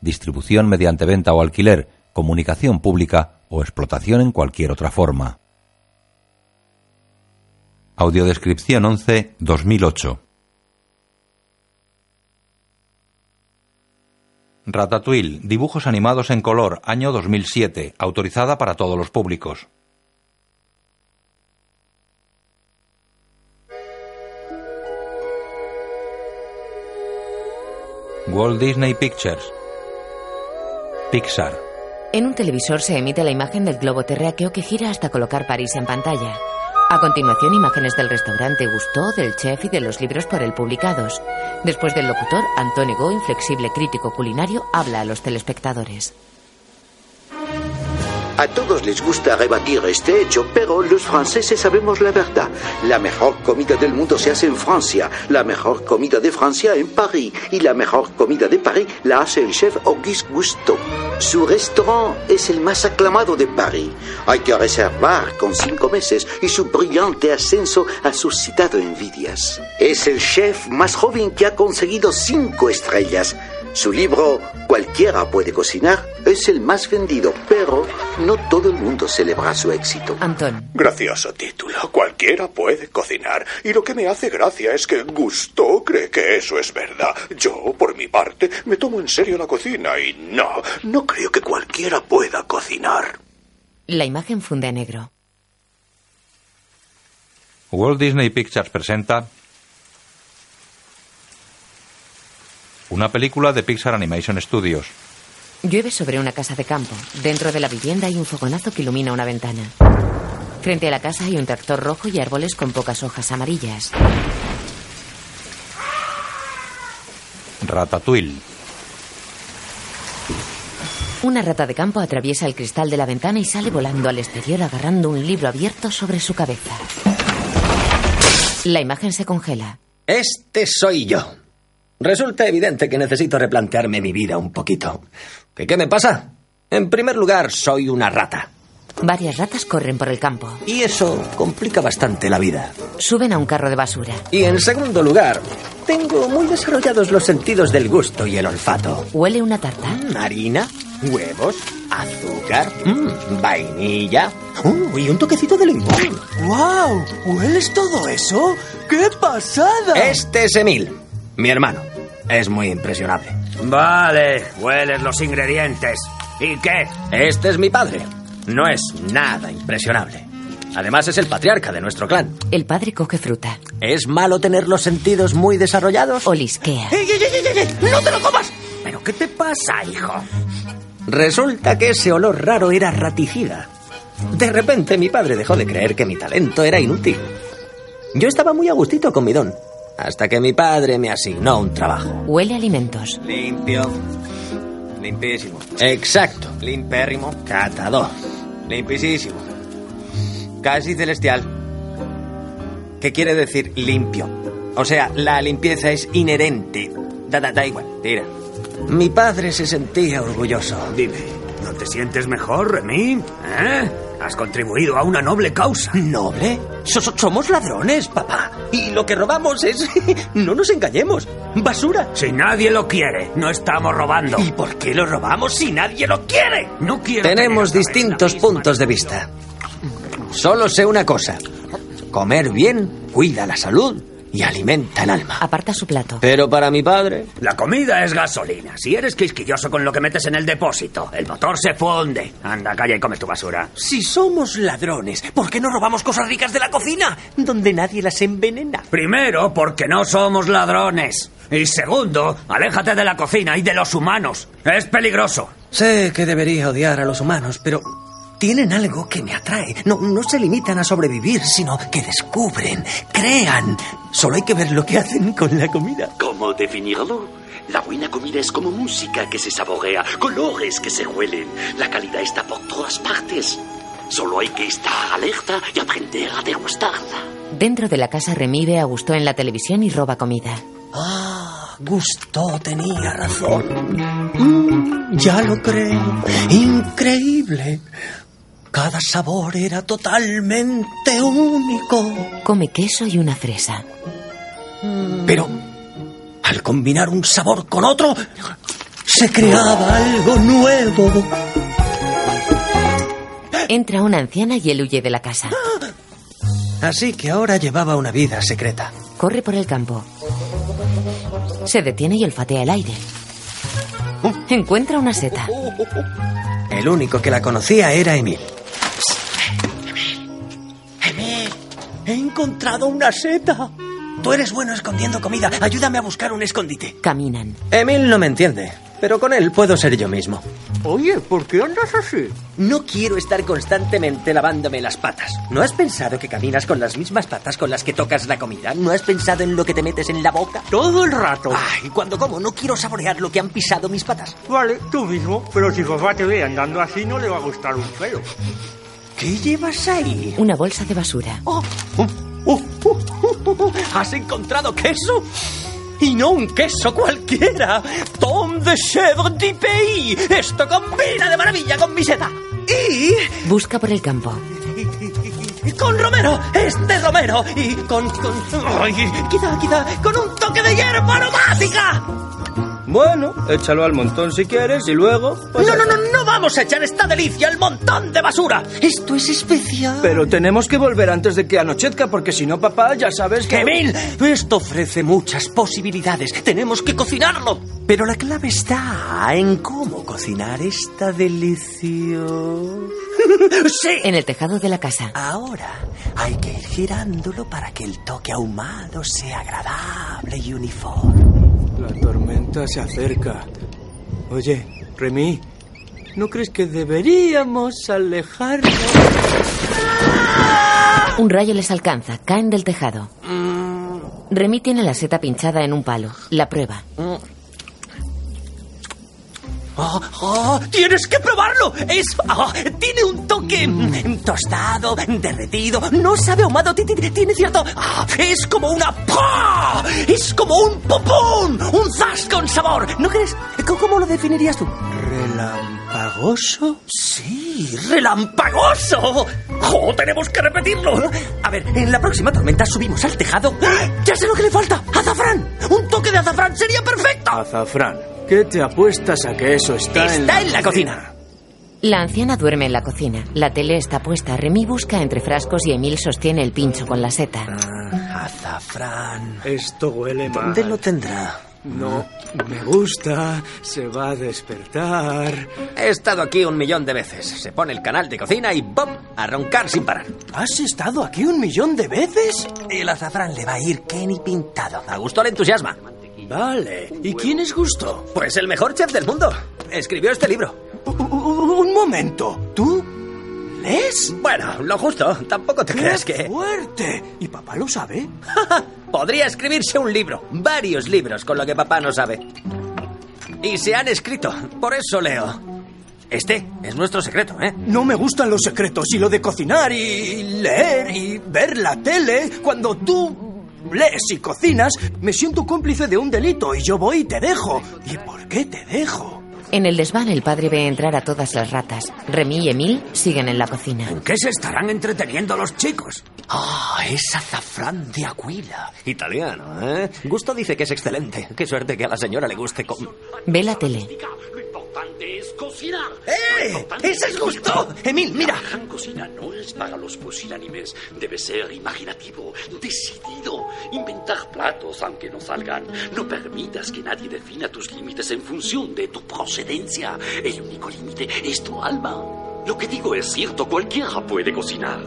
distribución mediante venta o alquiler, comunicación pública o explotación en cualquier otra forma. Audiodescripción 11 2008 Ratatouille, dibujos animados en color, año 2007, autorizada para todos los públicos. Walt Disney Pictures. Pixar. En un televisor se emite la imagen del globo terráqueo que gira hasta colocar París en pantalla. A continuación, imágenes del restaurante Gusteau, del chef y de los libros por él publicados. Después del locutor, Antonio Go, inflexible crítico culinario, habla a los telespectadores. A todos les gusta rebatir este hecho, pero los franceses sabemos la verdad. La mejor comida del mundo se hace en Francia, la mejor comida de Francia en París y la mejor comida de París la hace el chef Auguste Gusteau. Su restaurante es el más aclamado de París. Hay que reservar con cinco meses y su brillante ascenso ha suscitado envidias. Es el chef más joven que ha conseguido cinco estrellas. Su libro Cualquiera puede cocinar es el más vendido, pero no todo el mundo celebra su éxito. Antón. Gracioso título. Cualquiera puede cocinar. Y lo que me hace gracia es que Gusto cree que eso es verdad. Yo, por mi parte, me tomo en serio la cocina y no, no creo que cualquiera pueda cocinar. La imagen funde a negro. Walt Disney Pictures presenta una película de Pixar Animation Studios. Llueve sobre una casa de campo. Dentro de la vivienda hay un fogonazo que ilumina una ventana. Frente a la casa hay un tractor rojo y árboles con pocas hojas amarillas. Ratatouille. Una rata de campo atraviesa el cristal de la ventana y sale volando al exterior agarrando un libro abierto sobre su cabeza. La imagen se congela. Este soy yo. Resulta evidente que necesito replantearme mi vida un poquito. ¿Qué, qué me pasa? En primer lugar, soy una rata. Varias ratas corren por el campo. Y eso complica bastante la vida. Suben a un carro de basura. Y en segundo lugar, tengo muy desarrollados los sentidos del gusto y el olfato. Huele una tarta. Mm, harina, huevos, azúcar, mm, vainilla uh, y un toquecito de limón. ¡Wow! ¿Hueles todo eso? ¡Qué pasada! Este es Emil, mi hermano. Es muy impresionable. Vale, hueles los ingredientes. ¿Y qué? Este es mi padre. No es nada impresionable. Además es el patriarca de nuestro clan. El padre coge fruta. ¿Es malo tener los sentidos muy desarrollados? Olisquea. ¡Ey, ey, ey, ey, ey! ¡No te lo comas! ¿Pero qué te pasa, hijo? Resulta que ese olor raro era raticida. De repente mi padre dejó de creer que mi talento era inútil. Yo estaba muy a gustito con mi don, hasta que mi padre me asignó un trabajo. Huele alimentos. Limpio. Limpísimo. Exacto. Limpérrimo. Catador. Limpísimo. Casi celestial. ¿Qué quiere decir limpio? O sea, la limpieza es inherente. Da, da, da igual. Tira. Mi padre se sentía orgulloso. Dime, ¿no te sientes mejor, Remy? ¿Eh? Has contribuido a una noble causa. ¿Noble? So- so- somos ladrones, papá. Y lo que robamos es... no nos engañemos. Basura. Si nadie lo quiere, no estamos robando. ¿Y por qué lo robamos si nadie lo quiere? No quiero Tenemos distintos puntos de vista. Solo sé una cosa. Comer bien cuida la salud y alimenta el alma. Aparta su plato. Pero para mi padre... La comida es gasolina. Si eres quisquilloso con lo que metes en el depósito, el motor se funde. Anda, calla y come tu basura. Si somos ladrones, ¿por qué no robamos cosas ricas de la cocina? Donde nadie las envenena. Primero, porque no somos ladrones. Y segundo, aléjate de la cocina y de los humanos. Es peligroso. Sé que debería odiar a los humanos, pero tienen algo que me atrae. No, no se limitan a sobrevivir, sino que descubren, crean. Solo hay que ver lo que hacen con la comida. ¿Cómo definirlo? La buena comida es como música que se saborea, colores que se huelen. La calidad está por todas partes. Solo hay que estar alerta y aprender a degustarla. Dentro de la casa Remy ve a Gusto en la televisión y roba comida. Ah, Gusto tenía razón. Mm, ya lo creo. Increíble. Cada sabor era totalmente único. Come queso y una fresa. Pero al combinar un sabor con otro, se creaba algo nuevo. Entra una anciana y él huye de la casa. Así que ahora llevaba una vida secreta. Corre por el campo. Se detiene y olfatea el aire. Encuentra una seta. El único que la conocía era Emil. Emil, he encontrado una seta. Tú eres bueno escondiendo comida. Ayúdame a buscar un escondite. Caminan. Emil no me entiende, pero con él puedo ser yo mismo. Oye, ¿por qué andas así? No quiero estar constantemente lavándome las patas. ¿No has pensado que caminas con las mismas patas con las que tocas la comida? ¿No has pensado en lo que te metes en la boca? Todo el rato. Ay, cuando como no quiero saborear lo que han pisado mis patas. Vale, tú mismo. Pero si papá te ve andando así, no le va a gustar un pelo. ¿Qué llevas ahí? Una bolsa de basura. Oh, oh, oh. ¿Has encontrado queso? Y no un queso cualquiera. Tom de chèvre du pays. Esto combina de maravilla con mi seta. Y Busca por el campo. con romero. Este romero. Y con... con ay, quizá, quizá, con un toque de hierba aromática. Bueno, échalo al montón si quieres y luego... pues No, no, no, no vamos a echar esta delicia al montón de basura. Esto es especial. Pero tenemos que volver antes de que anochezca, porque si no, papá, ya sabes que... Emil, esto ofrece muchas posibilidades. Tenemos que cocinarlo. Pero la clave está en cómo cocinar esta deliciosa. sí. En el tejado de la casa. Ahora hay que ir girándolo para que el toque ahumado sea agradable y uniforme. La tormenta se acerca. Oye, Remy, ¿no crees que deberíamos alejarnos? Un rayo les alcanza. Caen del tejado. Remy tiene la seta pinchada en un palo. La prueba. ¡Oh, oh, tienes que probarlo! Es, ah, tiene un toque mm, tostado, derretido, no sabe ahumado, ti- ti- tiene cierto... ah, es como una... ¡pah! Es como un popón, un zas con sabor. ¿No crees? ¿Cómo- ¿Cómo lo definirías tú? ¿Relampagoso? Sí, relampagoso. ¡Oh, tenemos que repetirlo! A ver, en la próxima tormenta subimos al tejado. ¡Ya sé lo que le falta! ¡Azafrán! ¡Un toque de azafrán sería perfecto! Azafrán. ¿Qué te apuestas a que eso está, en Está en la cocina. La anciana duerme en la cocina. La tele está puesta. Remy busca entre frascos y Emil sostiene el pincho con la seta. Ah, azafrán. Esto huele mal. ¿Dónde lo tendrá? No, me gusta. Se va a despertar. He estado aquí un millón de veces. Se pone el canal de cocina y ¡bom! A roncar sin parar. ¿Has estado aquí un millón de veces? El azafrán le va a ir Kenny pintado. A gusto le entusiasma. Vale. ¿Y quién es Gusto? Pues el mejor chef del mundo. Escribió este libro. Un momento. ¿Tú lees? Bueno, lo justo. Tampoco te creas ¡Qué que... fuerte! ¿Y papá lo sabe? Podría escribirse un libro. Varios libros con lo que papá no sabe. Y se han escrito. Por eso leo. Este es nuestro secreto, ¿eh? No me gustan los secretos y lo de cocinar y leer y ver la tele. Cuando tú lees y cocinas, me siento cómplice de un delito y yo voy y te dejo. ¿Y por qué te dejo? En el desván el padre ve entrar a todas las ratas. Remy y Emil siguen en la cocina. ¿Qué se estarán entreteniendo los chicos? Ah, es azafrán de Aquila. Italiano, ¿eh? Gusto dice que es excelente. Qué suerte que a la señora le guste con... Ve la tele. Importante es cocinar. ¡Eh! ¡Ese es Gusto! Emil, mira. La gran cocina no es para los pusilánimes. Debe ser imaginativo, decidido. Inventar platos aunque no salgan. No permitas que nadie defina tus límites en función de tu procedencia. El único límite es tu alma. Lo que digo es cierto, cualquiera puede cocinar.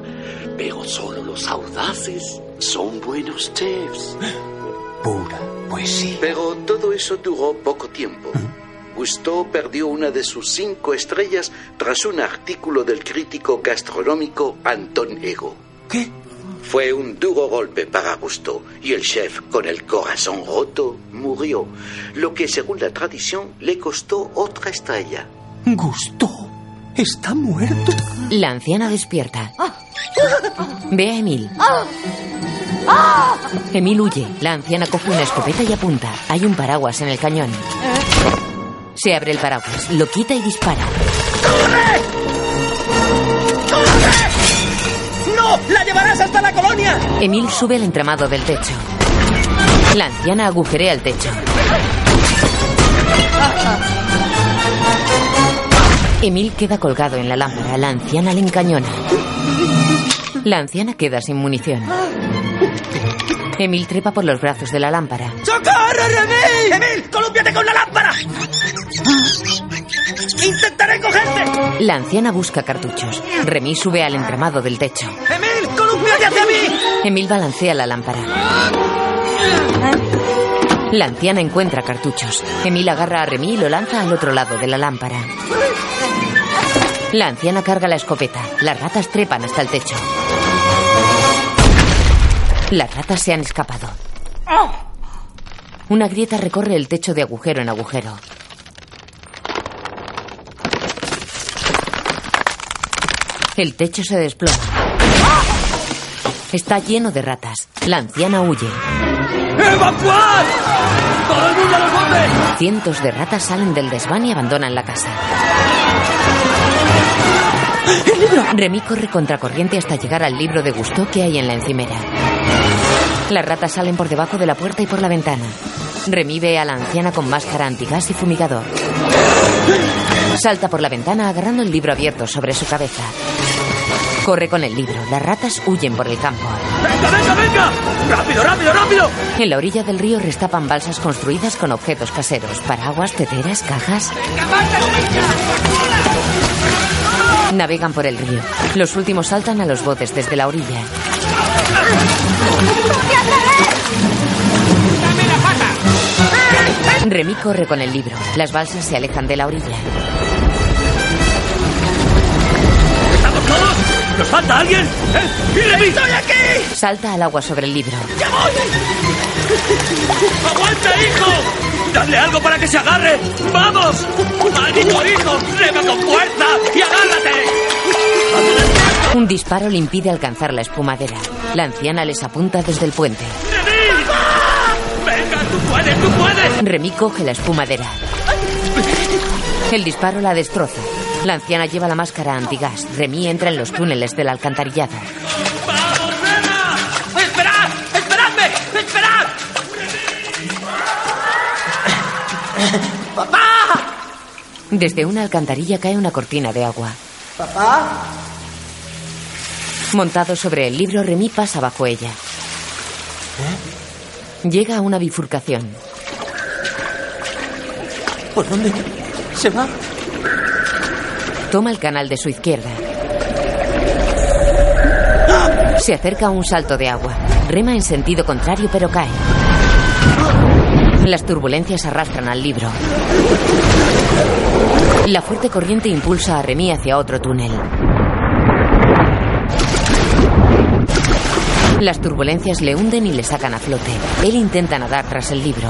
Pero solo los audaces son buenos chefs. Pura poesía. Pero todo eso duró poco tiempo. Gusteau perdió una de sus cinco estrellas tras un artículo del crítico gastronómico Anton Ego. ¿Qué? Fue un duro golpe para Gusteau y el chef, con el corazón roto, murió, lo que según la tradición le costó otra estrella. Gusteau está muerto. La anciana despierta. Ve a Emil. Emil huye. La anciana coge una escopeta y apunta. Hay un paraguas en el cañón. Se abre el paraguas, lo quita y dispara. ¡No! ¡La llevarás hasta la colonia! Emil sube el entramado del techo. La anciana agujerea el techo. Emil queda colgado en la lámpara. La anciana le encañona. La anciana queda sin munición. Emil trepa por los brazos de la lámpara. ¡Socorro, Remy! ¡Emil, colúmpiate con la lámpara! ¡Intentaré cogerte! La anciana busca cartuchos. Remy sube al entramado del techo. ¡Emil, colúmpiate hacia mí! Emil balancea la lámpara. La anciana encuentra cartuchos. Emil agarra a Remy y lo lanza al otro lado de la lámpara. La anciana carga la escopeta. Las ratas trepan hasta el techo. Las ratas se han escapado. Una grieta recorre el techo de agujero en agujero. El techo se desploma. Está lleno de ratas. La anciana huye. ¡Evacuad! ¡Todo el mundo a los botes! Cientos de ratas salen del desván y abandonan la casa. ¡El libro! Remy corre contracorriente hasta llegar al libro de Gusteau que hay en la encimera. Las ratas salen por debajo de la puerta y por la ventana. Remy ve a la anciana con máscara antigas y fumigador. Salta por la ventana agarrando el libro abierto sobre su cabeza. Corre con el libro. Las ratas huyen por el campo. ¡Venga, venga, venga! ¡Rápido, rápido, rápido! En la orilla del río restapan balsas construidas con objetos caseros, paraguas, teteras, cajas. Navegan por el río. Los últimos saltan a los botes desde la orilla. Remy corre con el libro. Las balsas se alejan de la orilla. ¿Estamos todos? ¿Nos falta alguien? ¿Eh? ¡Y Remy! ¡Estoy aquí! Salta al agua sobre el libro. ¡Ya voy! ¡Aguanta, hijo! ¡Dadle algo para que se agarre! ¡Vamos! ¡Maldito hijo! ¡Rema con fuerza! ¡Y agárrate! Un disparo le impide alcanzar la espumadera. La anciana les apunta desde el puente. ¡Remy! ¡Venga, tú puedes, tú puedes! Remy coge la espumadera. El disparo la destroza. La anciana lleva la máscara antigas. Remy entra en los túneles del alcantarillado. ¡Vamos, Rema! ¡Esperad! ¡Esperadme! ¡Esperad! ¡Papá! Desde una alcantarilla cae una cortina de agua. ¿Papá? Montado sobre el libro, Remy pasa bajo ella. Llega a una bifurcación. ¿Por dónde se va? Toma el canal de su izquierda. Se acerca a un salto de agua. Rema en sentido contrario, pero cae. Las turbulencias arrastran al libro. La fuerte corriente impulsa a Remy hacia otro túnel. Las turbulencias le hunden y le sacan a flote. Él intenta nadar tras el libro.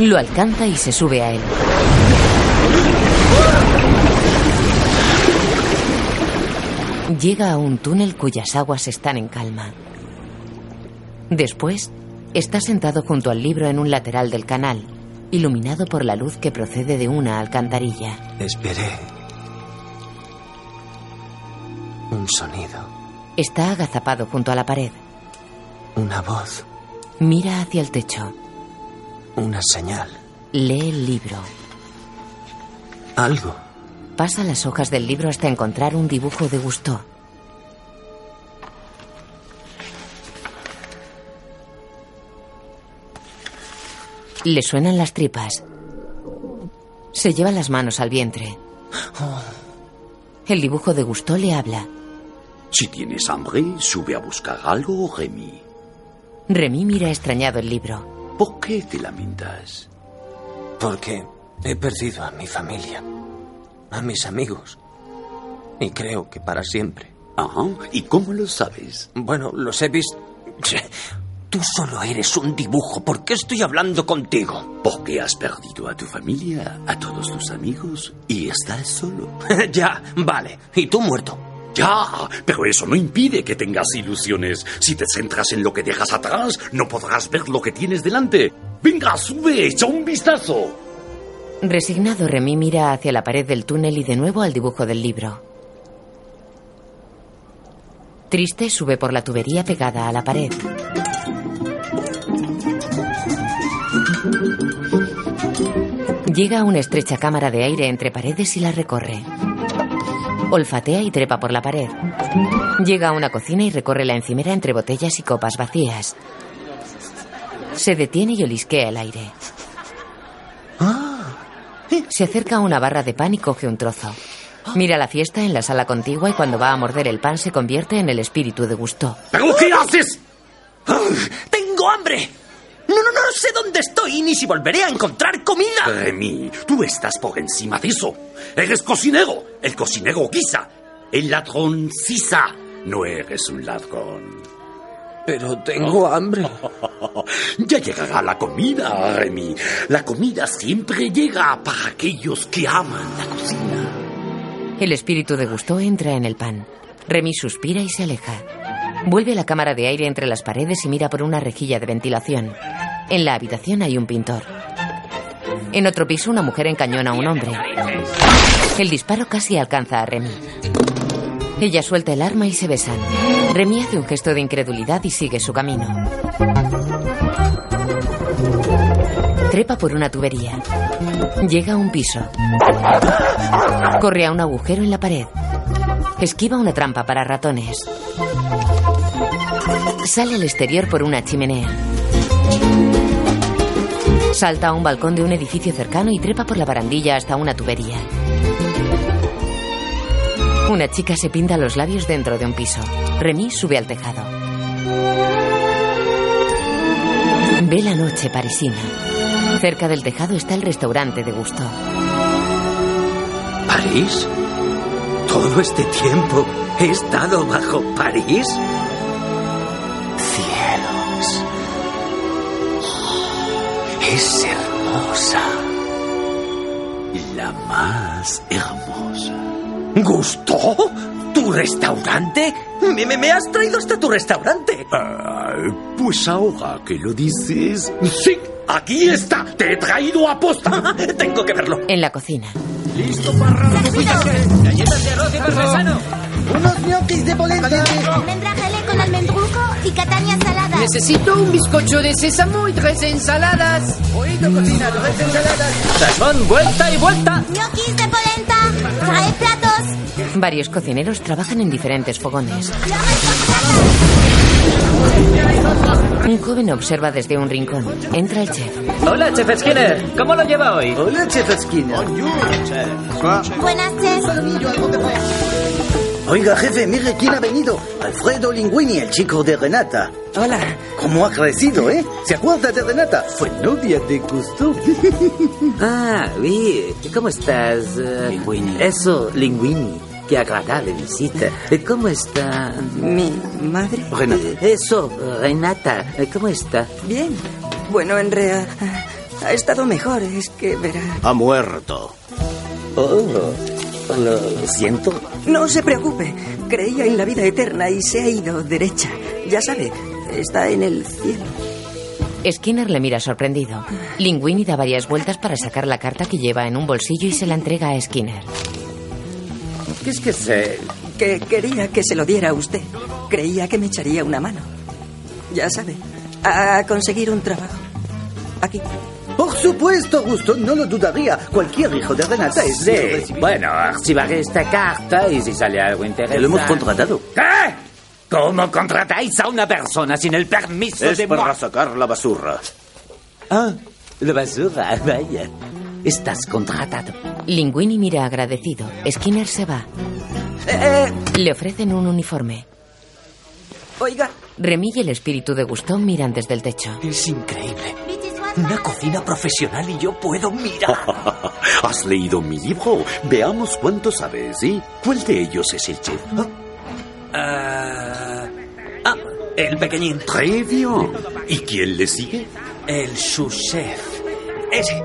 Lo alcanza y se sube a él. Llega a un túnel cuyas aguas están en calma. Después, está sentado junto al libro en un lateral del canal, iluminado por la luz que procede de una alcantarilla. Esperé. Un sonido. Está agazapado junto a la pared. Una voz. Mira hacia el techo. Una señal. Lee el libro. Algo. Pasa las hojas del libro hasta encontrar un dibujo de Gusteau. Le suenan las tripas. Se lleva las manos al vientre. El dibujo de Gusteau le habla. Si tienes hambre, sube a buscar algo, Remy. Remy mira extrañado el libro. ¿Por qué te lamentas? Porque he perdido a mi familia, a mis amigos. Y creo que para siempre. Ah, ¿y cómo lo sabes? Bueno, los he visto. Tú solo eres un dibujo. ¿Por qué estoy hablando contigo? Porque has perdido a tu familia, a todos tus amigos y estás solo. ya, vale. Y tú muerto. Ya, pero eso no impide que tengas ilusiones. Si te centras en lo que dejas atrás, no podrás ver lo que tienes delante. Venga, sube, echa un vistazo. Resignado, Remy mira hacia la pared del túnel y de nuevo al dibujo del libro. Triste sube por la tubería pegada a la pared. Llega a una estrecha cámara de aire entre paredes y la recorre. Olfatea y trepa por la pared. Llega a una cocina y recorre la encimera entre botellas y copas vacías. Se detiene y olisquea el aire. Se acerca a una barra de pan y coge un trozo. Mira la fiesta en la sala contigua y cuando va a morder el pan se convierte en el espíritu de Gusto. ¿Pero qué haces? ¡Tengo hambre! No, no, no sé dónde estoy ni si volveré a encontrar comida. Remy, tú estás por encima de eso. Eres cocinero. El cocinero guisa. El ladrón sisa. No eres un ladrón. Pero tengo hambre. ya llegará la comida, Remy. La comida siempre llega para aquellos que aman la cocina. El espíritu de Gusto entra en el pan. Remy suspira y se aleja. Vuelve a la cámara de aire entre las paredes y mira por una rejilla de ventilación. En la habitación hay un pintor. En otro piso una mujer encañona a un hombre. El disparo casi alcanza a Remy. Ella suelta el arma y se besan. Remy hace un gesto de incredulidad y sigue su camino. Trepa por una tubería. Llega a un piso. Corre a un agujero en la pared. Esquiva una trampa para ratones. Sale al exterior por una chimenea. Salta a un balcón de un edificio cercano y trepa por la barandilla hasta una tubería. Una chica se pinta los labios dentro de un piso. Remy sube al tejado. Ve la noche parisina. Cerca del tejado está el restaurante de Gusto. ¿París? ¿Todo este tiempo he estado bajo París? Cielos. Es hermosa. La más hermosa. ¿Gustó? ¿Tu restaurante? ¿Me, me, me has traído hasta tu restaurante? Ah, pues ahora que lo dices... ¡Sí! ¡Aquí está! ¡Te he traído a posta! Tengo que verlo. En la cocina. ¡Listo para ¡Galletas de arroz y parmesano! Unos ñoquis de boleta. Almendra gelé con almendruco y cataña salada. Necesito un bizcocho de sésamo y tres ensaladas. Oído, cocina, tres ensaladas. Sazón, vuelta y vuelta. Ñoquis de polenta. Trae platos. Varios cocineros trabajan en diferentes fogones. Un joven observa desde un rincón. Entra el chef. Hola, Chef Skinner. ¿Cómo lo lleva hoy? Hola, Chef Skinner. Buenas, chef. Oiga, jefe, mire quién ha venido. Alfredo Linguini, el chico de Renata. Hola. ¿Cómo ha crecido, eh? ¿Se acuerda de Renata? Fue novia de Gusto. Ah, oui. ¿Cómo estás? eh? Linguini. Eso, Linguini. Qué agradable visita. ¿Cómo está? ¿Mi madre? Renata. Eso, Renata. ¿Cómo está? Bien. Bueno, en realidad ha estado mejor. Es que verá. Ha muerto. Oh, lo siento. No se preocupe. Creía en la vida eterna y se ha ido derecha. Ya sabe, está en el cielo. Skinner le mira sorprendido. Linguini da varias vueltas para sacar la carta que lleva en un bolsillo y se la entrega a Skinner. ¿Qué es que se...? Que quería que se lo diera a usted. Creía que me echaría una mano. Ya sabe, a conseguir un trabajo. Aquí. Por supuesto, Gusto, no lo dudaría. Cualquier hijo de Renata es Sí, bueno, archivaré esta carta y si sale algo interesante... Lo hemos contratado. ¿Qué? ¿Cómo contratáis a una persona sin el permiso Es de para moi? sacar la basura. Ah, la basura, vaya. Estás contratado. Linguini mira agradecido. Skinner se va. Eh, Le ofrecen un uniforme. oiga, Remy y el espíritu de Gusto miran desde el techo. Es increíble. Una cocina profesional y yo puedo mirar. ¿Has leído mi libro? Veamos cuánto sabes, ¿sí? ¿Cuál de ellos es el chef? Ah, ah, el pequeñín. Très bien. ¿Y quién le sigue? El sous-chef. Ese.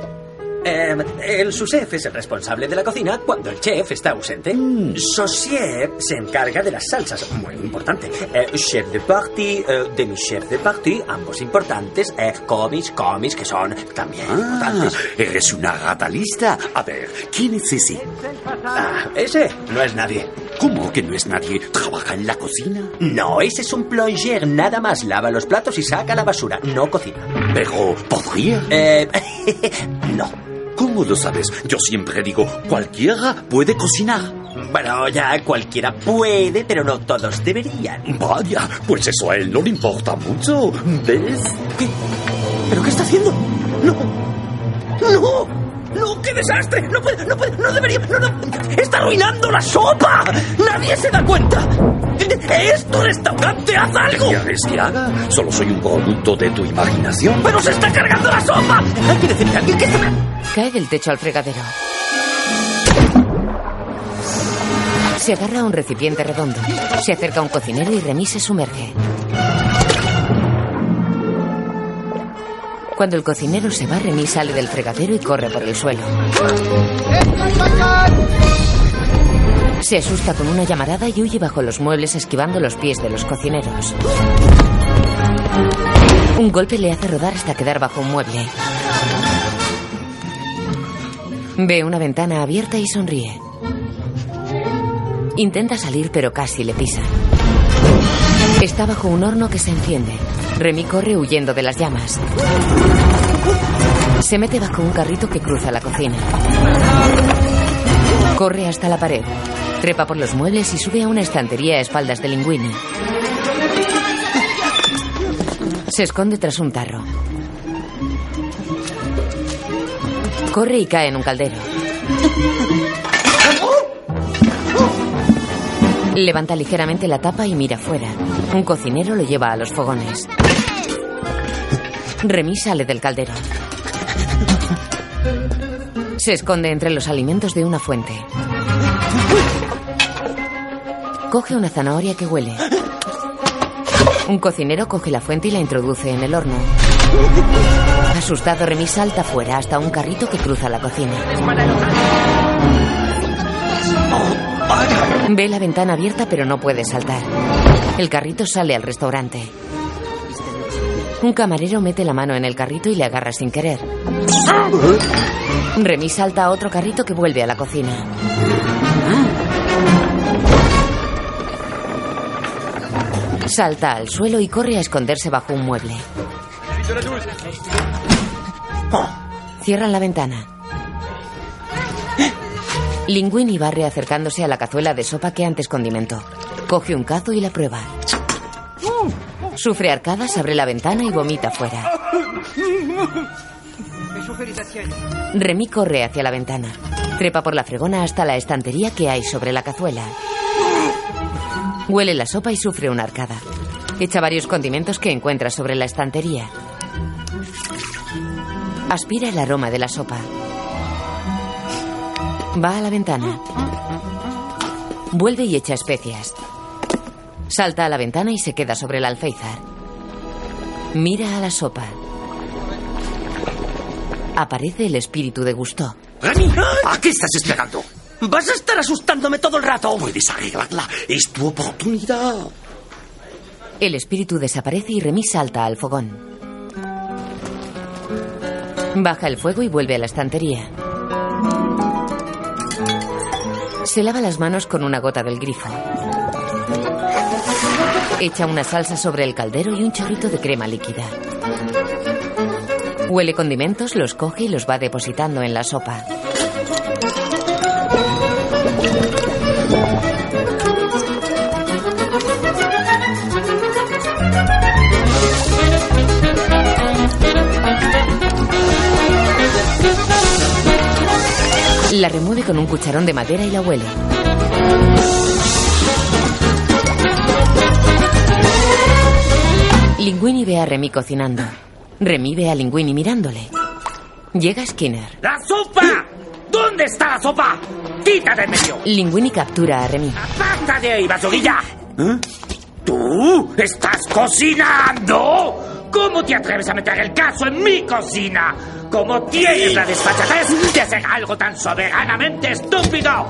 Eh, el sous-chef es el responsable de la cocina cuando el chef está ausente. Mm. Sous-chef se encarga de las salsas, muy importante. Eh, chef de party, eh, demi-chef de party, ambos importantes. Eh, comis, comis, que son también Ah, importantes. eres una rata lista. A ver, ¿quién es ese? Ah, ese no es nadie. ¿Cómo que no es nadie? ¿Trabaja en la cocina? No, ese es un plonger, nada más. Lava los platos y saca la basura, no cocina. Pero, ¿podría? Eh, no. ¿Cómo lo sabes? Yo siempre digo, cualquiera puede cocinar. Bueno, ya cualquiera puede, pero no todos deberían. Vaya, pues eso a él no le importa mucho. ¿Ves? ¿Qué? ¿Pero qué está haciendo? ¡No! ¡No! ¡No! ¡Qué desastre! ¡No puede! ¡No puede! ¡No debería! ¡No, no! ¡Está arruinando la sopa! ¡Nadie se da cuenta! ¡Es tu restaurante! ¡Haz algo! ¿Quieres que haga? Solo soy un producto de tu imaginación. ¡Pero se está cargando la sopa! Hay que decirle a alguien que se... Cae del techo al fregadero. Se agarra a un recipiente redondo. Se acerca a un cocinero y Remy se sumerge. Cuando el cocinero se va, Remy sale del fregadero y corre por el suelo. Se asusta con una llamarada y huye bajo los muebles esquivando los pies de los cocineros. Un golpe le hace rodar hasta quedar bajo un mueble. Ve una ventana abierta y sonríe. Intenta salir pero casi le pisa. Está bajo un horno que se enciende. Remy corre huyendo de las llamas. Se mete bajo un carrito que cruza la cocina. Corre hasta la pared. Trepa por los muebles y sube a una estantería a espaldas de Linguini. Se esconde tras un tarro. Corre y cae en un caldero. Levanta ligeramente la tapa y mira fuera. Un cocinero lo lleva a los fogones. Remy sale del caldero. Se esconde entre los alimentos de una fuente. Coge una zanahoria que huele. Un cocinero coge la fuente y la introduce en el horno. Asustado, Remy salta fuera hasta un carrito que cruza la cocina. Ve la ventana abierta pero no puede saltar. El carrito sale al restaurante. Un camarero mete la mano en el carrito y le agarra sin querer. Remy salta a otro carrito que vuelve a la cocina. Salta al suelo y corre a esconderse bajo un mueble. Cierran la ventana. Linguini barre acercándose a la cazuela de sopa que antes condimentó. Coge un cazo y la prueba. Sufre arcadas, abre la ventana y vomita fuera. Remy corre hacia la ventana. Trepa por la fregona hasta la estantería que hay sobre la cazuela. Huele la sopa y sufre una arcada. Echa varios condimentos que encuentra sobre la estantería. Aspira el aroma de la sopa. Va a la ventana. Vuelve y echa especias. Salta a la ventana y se queda sobre el alféizar. Mira a la sopa. Aparece el espíritu de Gusto. ¿A qué estás esperando? ¡Vas a estar asustándome todo el rato! Puedes arreglarla. Es tu oportunidad. El espíritu desaparece y Remy salta al fogón. Baja el fuego y vuelve a la estantería. Se lava las manos con una gota del grifo. Echa una salsa sobre el caldero y un chorrito de crema líquida. Huele condimentos, los coge y los va depositando en la sopa. La remueve con un cucharón de madera y la huele. Linguini ve a Remy cocinando. Remy ve a Linguini mirándole. Llega Skinner. ¡La sopa! ¿Dónde está la sopa? ¡Quítate en medio! Linguini captura a Remy. ¡Basta de ahí, basurilla! ¿Tú estás cocinando? ¿Cómo te atreves a meter el caso en mi cocina? ¿Cómo tienes la desfachatez de hacer algo tan soberanamente estúpido?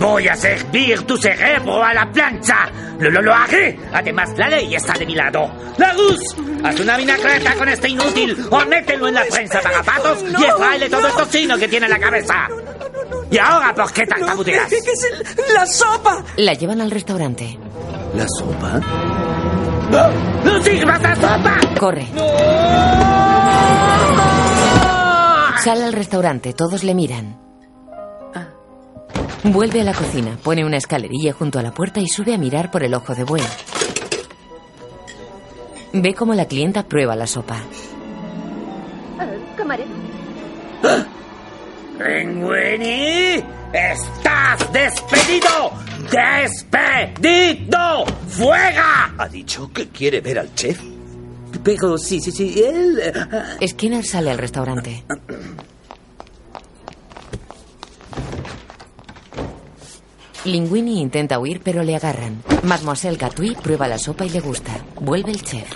Voy a servir tu cerebro a la plancha. Lo, lo, lo haré. Además, la ley está de mi lado. La luz. Haz una vinagreta con este inútil o mételo en la prensa para patos y extraele todo el tocino que tiene en la cabeza. ¿Y ahora por qué tartamudeas? ¿Qué es el- la sopa? La llevan al restaurante. ¿La sopa? ¡No sirvas la sopa! Corre. Sale al restaurante, todos le miran. Vuelve a la cocina, pone una escalerilla junto a la puerta y sube a mirar por el ojo de buey. Ve cómo la clienta prueba la sopa. camarero. ¡Linguini! ¡Estás despedido! ¡Despedido! ¡Fuega! ¿Ha dicho que quiere ver al chef? Pero sí, sí, sí, él... eh, Skinner sale al restaurante. Linguini intenta huir, pero le agarran. Mademoiselle Gatouille prueba la sopa y le gusta. Vuelve el chef.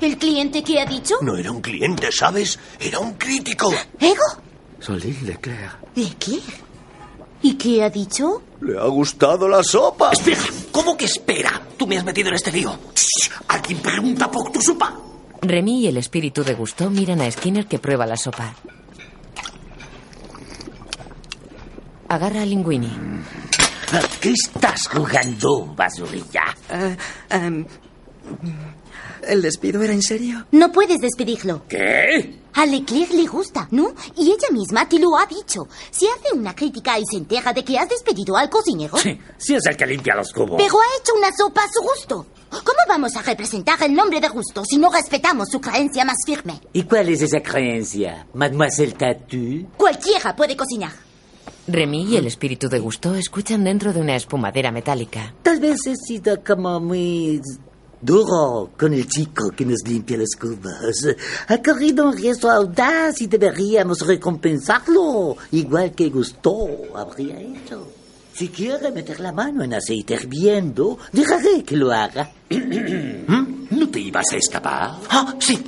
¿El cliente qué ha dicho? No era un cliente, ¿sabes? Era un crítico. ¿Ego? Solís Leclerc. ¿Leclerc? ¿Y qué ha dicho? Le ha gustado la sopa. Espera, ¿cómo que espera? Tú me has metido en este lío. Shh, ¿Alguien pregunta por tu sopa? Remy y el espíritu de Gusteau miran a Skinner que prueba la sopa. Agarra a Linguini. ¿A qué estás jugando, basurilla? Ah, am, ¿El despido era en serio? No puedes despedirlo. ¿Qué? A Leclerc le gusta, ¿no? Y ella misma te lo ha dicho. Si hace una crítica y se entera de que has despedido al cocinero, Sí, sí es el que limpia los cubos. pero ha hecho una sopa a su gusto. ¿Cómo vamos a representar el nombre de gusto si no respetamos su creencia más firme? ¿Y cuál es esa creencia, Mademoiselle Tatu? Cualquiera puede cocinar. Remy y el espíritu de Gusteau escuchan dentro de una espumadera metálica. Tal vez he sido como muy duro con el chico que nos limpia los cubos. Ha corrido un riesgo audaz y deberíamos recompensarlo, igual que Gusteau habría hecho. Si quiere meter la mano en aceite hirviendo, dejaré que lo haga. ¿No te ibas a escapar? Ah, sí.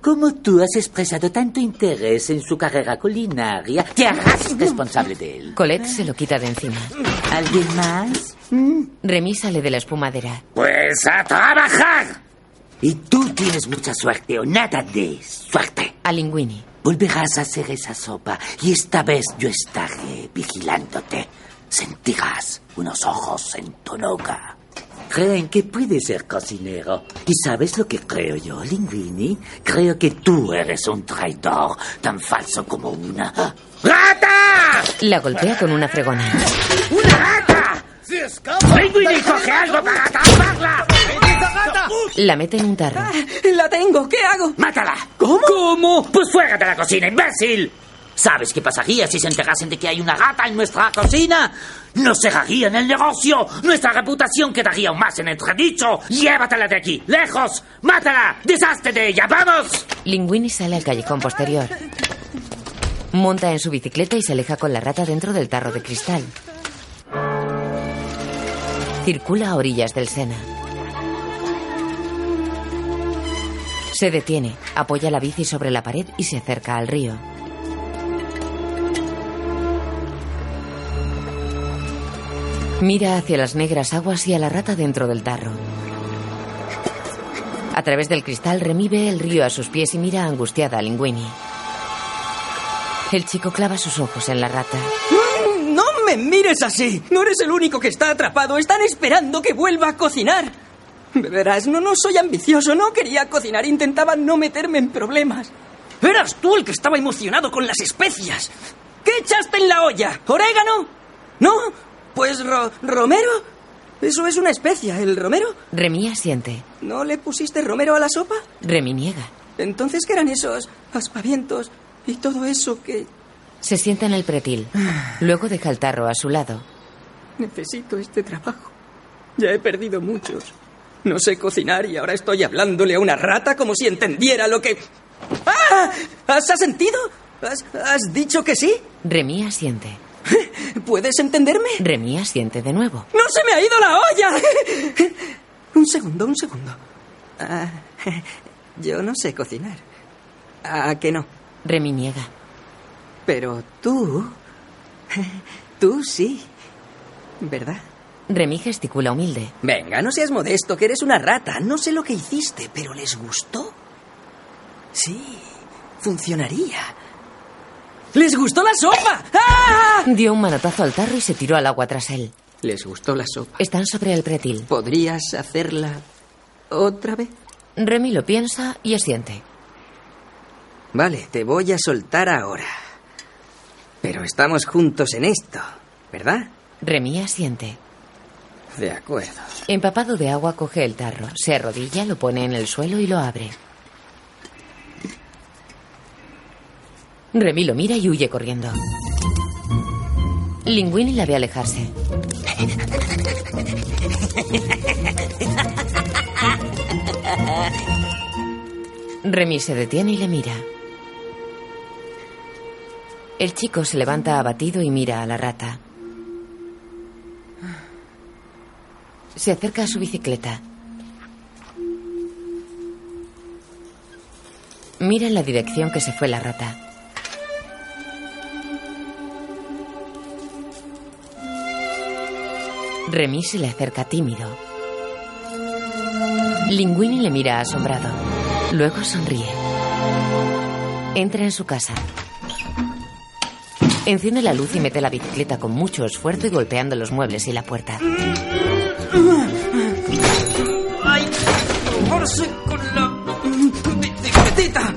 Como tú has expresado tanto interés en su carrera culinaria, te harás responsable de él. Colette se lo quita de encima. ¿Alguien más? Remy sale de la espumadera. Pues a trabajar. Y tú tienes mucha suerte o nada de suerte. A Linguini. Volverás a hacer esa sopa y esta vez yo estaré vigilándote. Sentirás unos ojos en tu nuca. Creen que puedes ser cocinero. ¿Y sabes lo que creo yo, Linguini? Creo que tú eres un traidor, tan falso como una... ¡Rata! La golpea con una fregona. ¡Una rata! ¡Si escapa! ¡Linguini, coge algo para atraparla! La mete en un tarro. La tengo, ¿qué hago? ¡Mátala! ¿Cómo? ¿Cómo? Pues fuera de la cocina, imbécil. ¿Sabes qué pasaría si se enterasen de que hay una rata en nuestra cocina? Nos cerrarían el negocio. Nuestra reputación quedaría aún más en entredicho. Llévatela de aquí, lejos. Mátala. Deshazte de ella. ¡Vamos! Linguini sale al callejón posterior. Monta en su bicicleta y se aleja con la rata dentro del tarro de cristal. Circula a orillas del Sena. Se detiene, apoya la bici sobre la pared y se acerca al río. Mira hacia las negras aguas y a la rata dentro del tarro. A través del cristal, Remy ve el río a sus pies y mira angustiada a Linguini. El chico clava sus ojos en la rata. ¡No me mires así! No eres el único que está atrapado. Están esperando que vuelva a cocinar. Verás, no, no soy ambicioso. No quería cocinar. Intentaba no meterme en problemas. Eras tú el que estaba emocionado con las especias. ¿Qué echaste en la olla? ¿Orégano? ¿No? Pues ro- romero. Eso es una especia, el romero. Remy asiente. ¿No le pusiste romero a la sopa? Remy niega. Entonces, ¿qué eran esos aspavientos y todo eso que Se sienta en el pretil. Luego deja el tarro a su lado. necesito este trabajo? Ya he perdido muchos. No sé cocinar y ahora estoy hablándole a una rata como si entendiera lo que... ¡Ah! ¿Has sentido? ¿Has, has dicho que sí? Remy asiente. ¿Puedes entenderme? Remy asiente de nuevo. ¡No se me ha ido la olla! Un segundo, un segundo. Ah, yo no sé cocinar. ¿A que no? Remy niega. Pero tú... Tú sí. ¿Verdad? Remy gesticula humilde. Venga, no seas modesto, que eres una rata. No sé lo que hiciste, pero ¿les gustó? Sí, funcionaría. ¡Les gustó la sopa! ¡Ah! Dio un manotazo al tarro y se tiró al agua tras él. Les gustó la sopa. Están sobre el pretil. ¿Podrías hacerla otra vez? Remy lo piensa y asiente. Vale, te voy a soltar ahora. Pero estamos juntos en esto, ¿verdad? Remy asiente. De acuerdo. Empapado de agua, coge el tarro, se arrodilla, lo pone en el suelo y lo abre. Remy lo mira y huye corriendo. Linguini la ve alejarse. Remy se detiene y le mira. El chico se levanta abatido y mira a la rata. Se acerca a su bicicleta. Mira en la dirección que se fue la rata. Remy se le acerca tímido. Linguini le mira asombrado. Luego sonríe. Entra en su casa. Enciende la luz y mete la bicicleta con mucho esfuerzo y golpeando los muebles y la puerta. ¡Ay! ¡Force con la!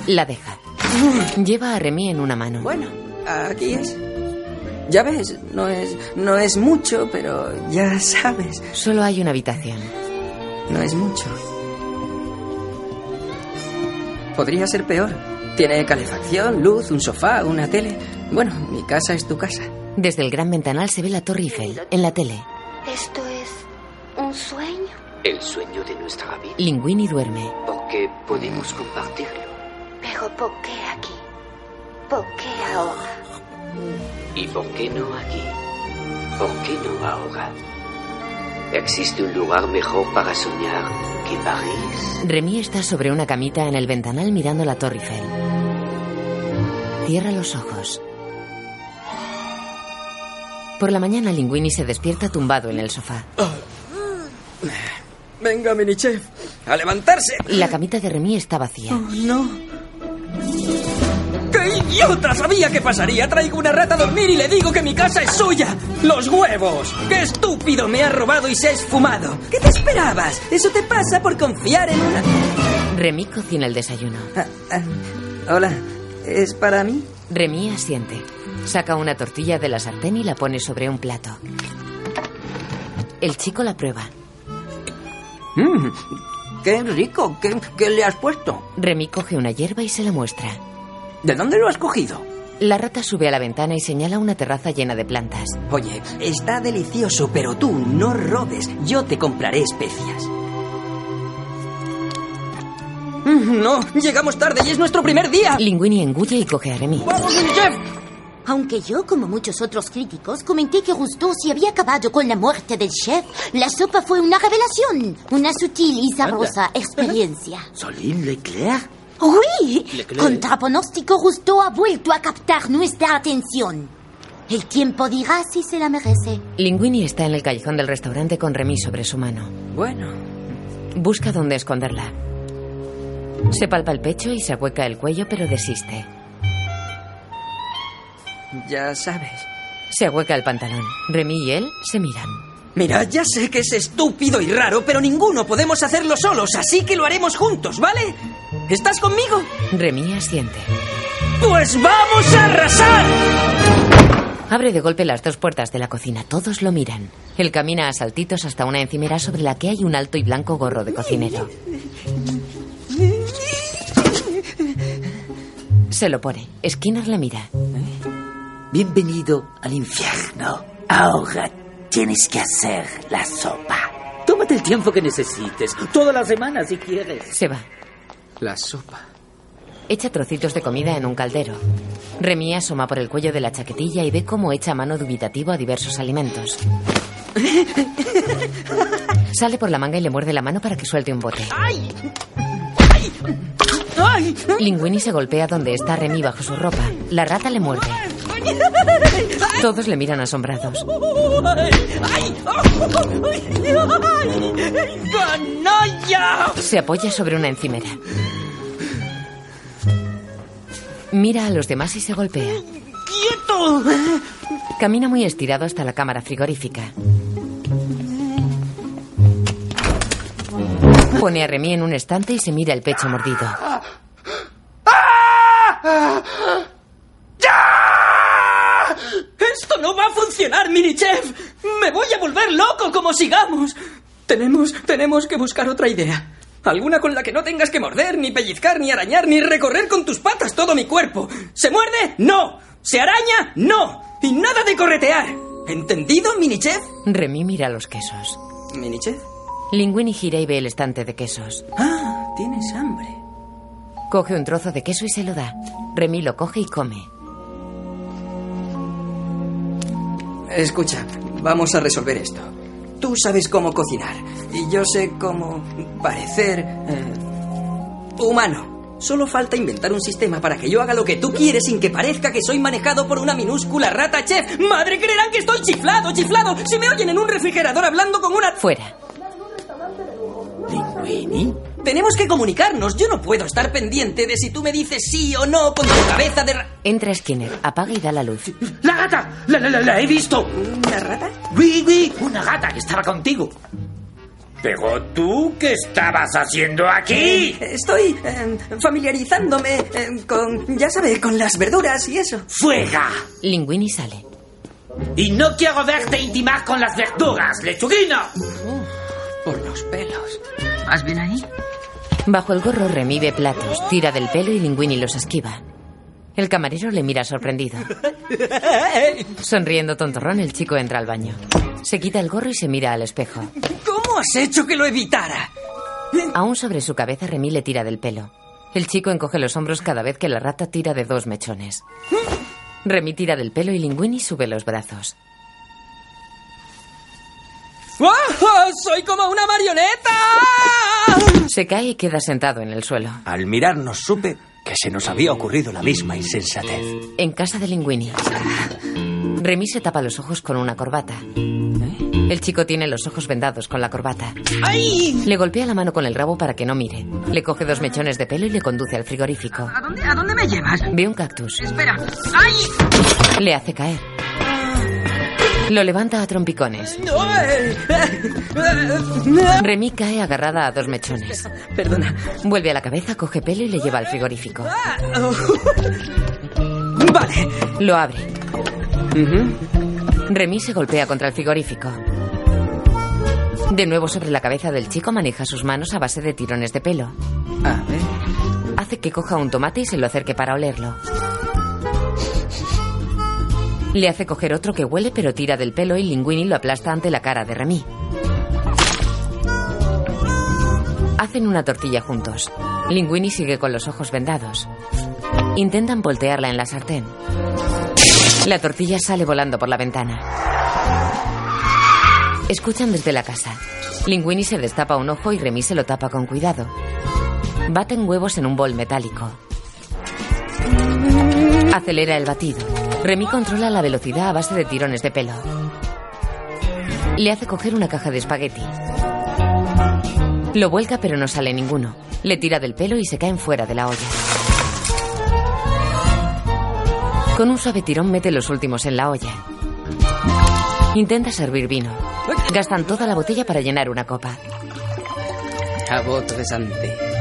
La deja. Lleva a Remy en una mano. Bueno, aquí es. Ya ves, no es, no es mucho, pero ya sabes. Solo hay una habitación. No es mucho. Podría ser peor. Tiene calefacción, luz, un sofá, una tele. Bueno, mi casa es tu casa. Desde el gran ventanal se ve la Torre Eiffel en la tele. ¿Esto es un sueño? El sueño de nuestra vida. Linguini duerme. Porque podemos compartirlo. Pero ¿por qué aquí? ¿Por qué ahora? ¿Y por qué no aquí? ¿Por qué no ahora? ¿Existe un lugar mejor para soñar que París? Remy está sobre una camita en el ventanal mirando la Torre Eiffel. Cierra los ojos. Por la mañana Linguini se despierta tumbado en el sofá. Venga, minichef, a levantarse. La camita de Remy está vacía. Oh, no. ¡Qué idiota! Sabía que pasaría. Traigo una rata a dormir y le digo que mi casa es suya. ¡Los huevos! ¡Qué estúpido! Me ha robado y se ha esfumado. ¿Qué te esperabas? Eso te pasa por confiar en una... Remy cocina el desayuno. Ah, ah, hola, ¿es para mí? Remy asiente. Saca una tortilla de la sartén y la pone sobre un plato. El chico la prueba. Mmm, ¡Qué rico! ¿Qué, ¿Qué le has puesto? Remy coge una hierba y se la muestra. ¿De dónde lo has cogido? La rata sube a la ventana y señala una terraza llena de plantas. Oye, está delicioso, pero tú no robes. Yo te compraré especias. Mm, No, llegamos tarde y es nuestro primer día. Linguini engulle y coge a Remy. ¡Vamos, chef! Aunque yo, como muchos otros críticos, comenté que Gusteau se había acabado con la muerte del chef, la sopa fue una revelación, una sutil y sabrosa experiencia. Soline Leclerc. ¡Uy! Leclerc. Contra pronóstico, Gusteau ha vuelto a captar nuestra atención. El tiempo dirá si se la merece. Linguini está en el callejón del restaurante con Remy sobre su mano. Bueno, Busca dónde esconderla. Se palpa el pecho y se ahueca el cuello, pero desiste. ya sabes. Se ahueca el pantalón. Remy y él se miran. Mira, ya sé que es estúpido y raro, pero ninguno podemos hacerlo solos, así que lo haremos juntos, ¿vale? ¿Estás conmigo? Remy asiente. ¡Pues vamos a arrasar! Abre de golpe las dos puertas de la cocina. Todos lo miran. Él camina a saltitos hasta una encimera sobre la que hay un alto y blanco gorro de cocinero. Se lo pone. Skinner le mira. Bienvenido al infierno. Ahora tienes que hacer la sopa. Tómate el tiempo que necesites. Toda la semana si quieres. Se va. La sopa. Echa trocitos de comida en un caldero. Remy asoma por el cuello de la chaquetilla y ve cómo echa mano dubitativo a diversos alimentos. Sale por la manga y le muerde la mano para que suelte un bote. ¡Ay! Linguini se golpea donde está Remy bajo su ropa. La rata le muerde. Todos le miran asombrados. Se apoya sobre una encimera. Mira a los demás y se golpea. ¡Quieto! Camina muy estirado hasta la cámara frigorífica. Pone a Remy en un estante y se mira el pecho mordido. ¡Esto no va a funcionar, mini chef! ¡Me voy a volver loco como sigamos! Tenemos, tenemos que buscar otra idea. Alguna con la que no tengas que morder, ni pellizcar, ni arañar, ni recorrer con tus patas todo mi cuerpo. ¿Se muerde? ¡No! ¿Se araña? ¡No! Y nada de corretear. ¿Entendido, mini chef? Remy mira los quesos. ¿Mini chef? Linguini gira y ve el estante de quesos. Ah, tienes hambre. Coge un trozo de queso y se lo da. Remy lo coge y come. Escucha, vamos a resolver esto. Tú sabes cómo cocinar y yo sé cómo parecer eh, humano. Solo falta inventar un sistema para que yo haga lo que tú quieres sin que parezca que soy manejado por una minúscula rata chef. Madre, creerán que estoy chiflado, chiflado. Si me oyen en un refrigerador hablando con una... Fuera. ¿Linguini? Tenemos que comunicarnos. Yo no puedo estar pendiente de si tú me dices sí o no con tu cabeza de... ra- Entra Skinner, apaga y da la luz. ¡La gata! ¡La, la, la, la he visto! ¿Una rata? ¡Oui, oui! Una gata que estaba contigo. Pero tú, ¿qué estabas haciendo aquí? Eh, estoy eh, familiarizándome eh, con, ya sabe, con las verduras y eso. ¡Fuega! Linguini sale. Y no quiero verte intimar con las verduras, lechuguino. Por los pelos. ¿Vas bien ahí? Bajo el gorro Remy ve platos, tira del pelo y Linguini los esquiva. El camarero le mira sorprendido. Sonriendo tontorrón, el chico entra al baño. Se quita el gorro y se mira al espejo. ¿Cómo has hecho que lo evitara? Aún sobre su cabeza, Remy le tira del pelo. El chico encoge los hombros cada vez que la rata tira de dos mechones. Remy tira del pelo y Linguini sube los brazos. ¡Soy como una marioneta! Se cae y queda sentado en el suelo. Al mirarnos supe que se nos había ocurrido la misma insensatez. En casa de Linguini. Remy se tapa los ojos con una corbata. El chico tiene los ojos vendados con la corbata. ¡Ay! Le golpea la mano con el rabo para que no mire. Le coge dos mechones de pelo y le conduce al frigorífico. ¿A dónde, ¿A dónde me llevas? Ve un cactus. Espera. ¡Ay! Le hace caer. Lo levanta a trompicones. Remy cae agarrada a dos mechones. Perdona. Vuelve a la cabeza, coge pelo y le lleva al frigorífico. Vale. Lo abre. Remy se golpea contra el frigorífico. De nuevo sobre la cabeza del chico maneja sus manos a base de tirones de pelo. A ver. Hace que coja un tomate y se lo acerque para olerlo. Le hace coger otro que huele pero tira del pelo y Linguini lo aplasta ante la cara de Remy. Hacen una tortilla juntos. Linguini sigue con los ojos vendados. Intentan voltearla en la sartén. La tortilla sale volando por la ventana. Escuchan desde la casa. Linguini se destapa un ojo y Remy se lo tapa con cuidado. Baten huevos en un bol metálico. Acelera el batido. Remy controla la velocidad a base de tirones de pelo. Le hace coger una caja de espagueti. Lo vuelca pero no sale ninguno. Le tira del pelo y se caen fuera de la olla. Con un suave tirón mete los últimos en la olla. Intenta servir vino. Gastan toda la botella para llenar una copa.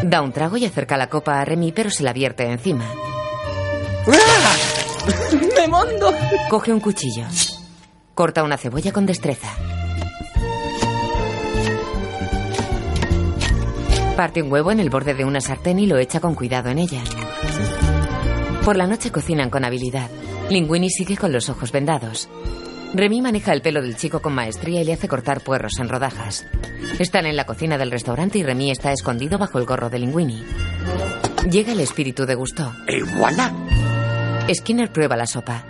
Da un trago y acerca la copa a Remy, pero se la vierte encima. ¡Me mondo! Coge un cuchillo. Corta una cebolla con destreza. Parte un huevo en el borde de una sartén y lo echa con cuidado en ella. Por la noche cocinan con habilidad. Linguini sigue con los ojos vendados. Remy maneja el pelo del chico con maestría y le hace cortar puerros en rodajas. Están en la cocina del restaurante y Remy está escondido bajo el gorro de Linguini. Llega el espíritu de Gusto. ¡Y voilà! Skinner prueba la sopa.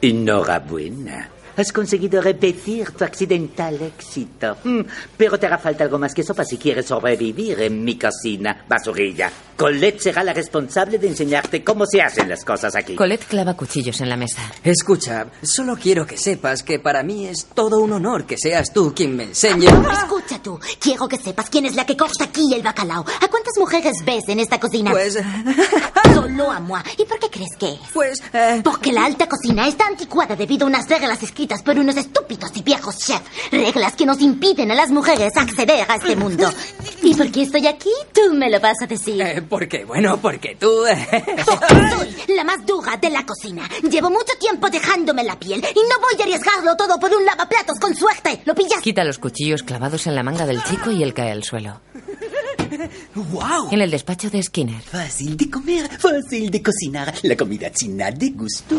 Enhorabuena. Has conseguido repetir tu accidental éxito. Mm, pero te hará falta algo más que sopa si quieres sobrevivir en mi cocina, basurilla. Colette será la responsable de enseñarte cómo se hacen las cosas aquí. Colette clava cuchillos en la mesa. Escucha, solo quiero que sepas que para mí es todo un honor que seas tú quien me enseñe. Escucha tú, quiero que sepas quién es la que corta aquí el bacalao. ¿A cuántas mujeres ves en esta cocina? Pues... Solo a moi. ¿Y por qué crees que es? Pues... eh, Porque la alta cocina está anticuada debido a unas reglas escritas por unos estúpidos y viejos chefs. Reglas que nos impiden a las mujeres acceder a este mundo. ¿Y por qué estoy aquí? Tú me lo vas a decir. eh, porque, bueno, porque tú... eh, Soy la más dura de la cocina. Llevo mucho tiempo dejándome la piel y no voy a arriesgarlo todo por un lavaplatos con suerte. ¿Lo pillas? Quita los cuchillos clavados en la manga del chico y él cae al suelo. ¡Wow! En el despacho de Skinner. Fácil de comer, fácil de cocinar. La comida china de gusto.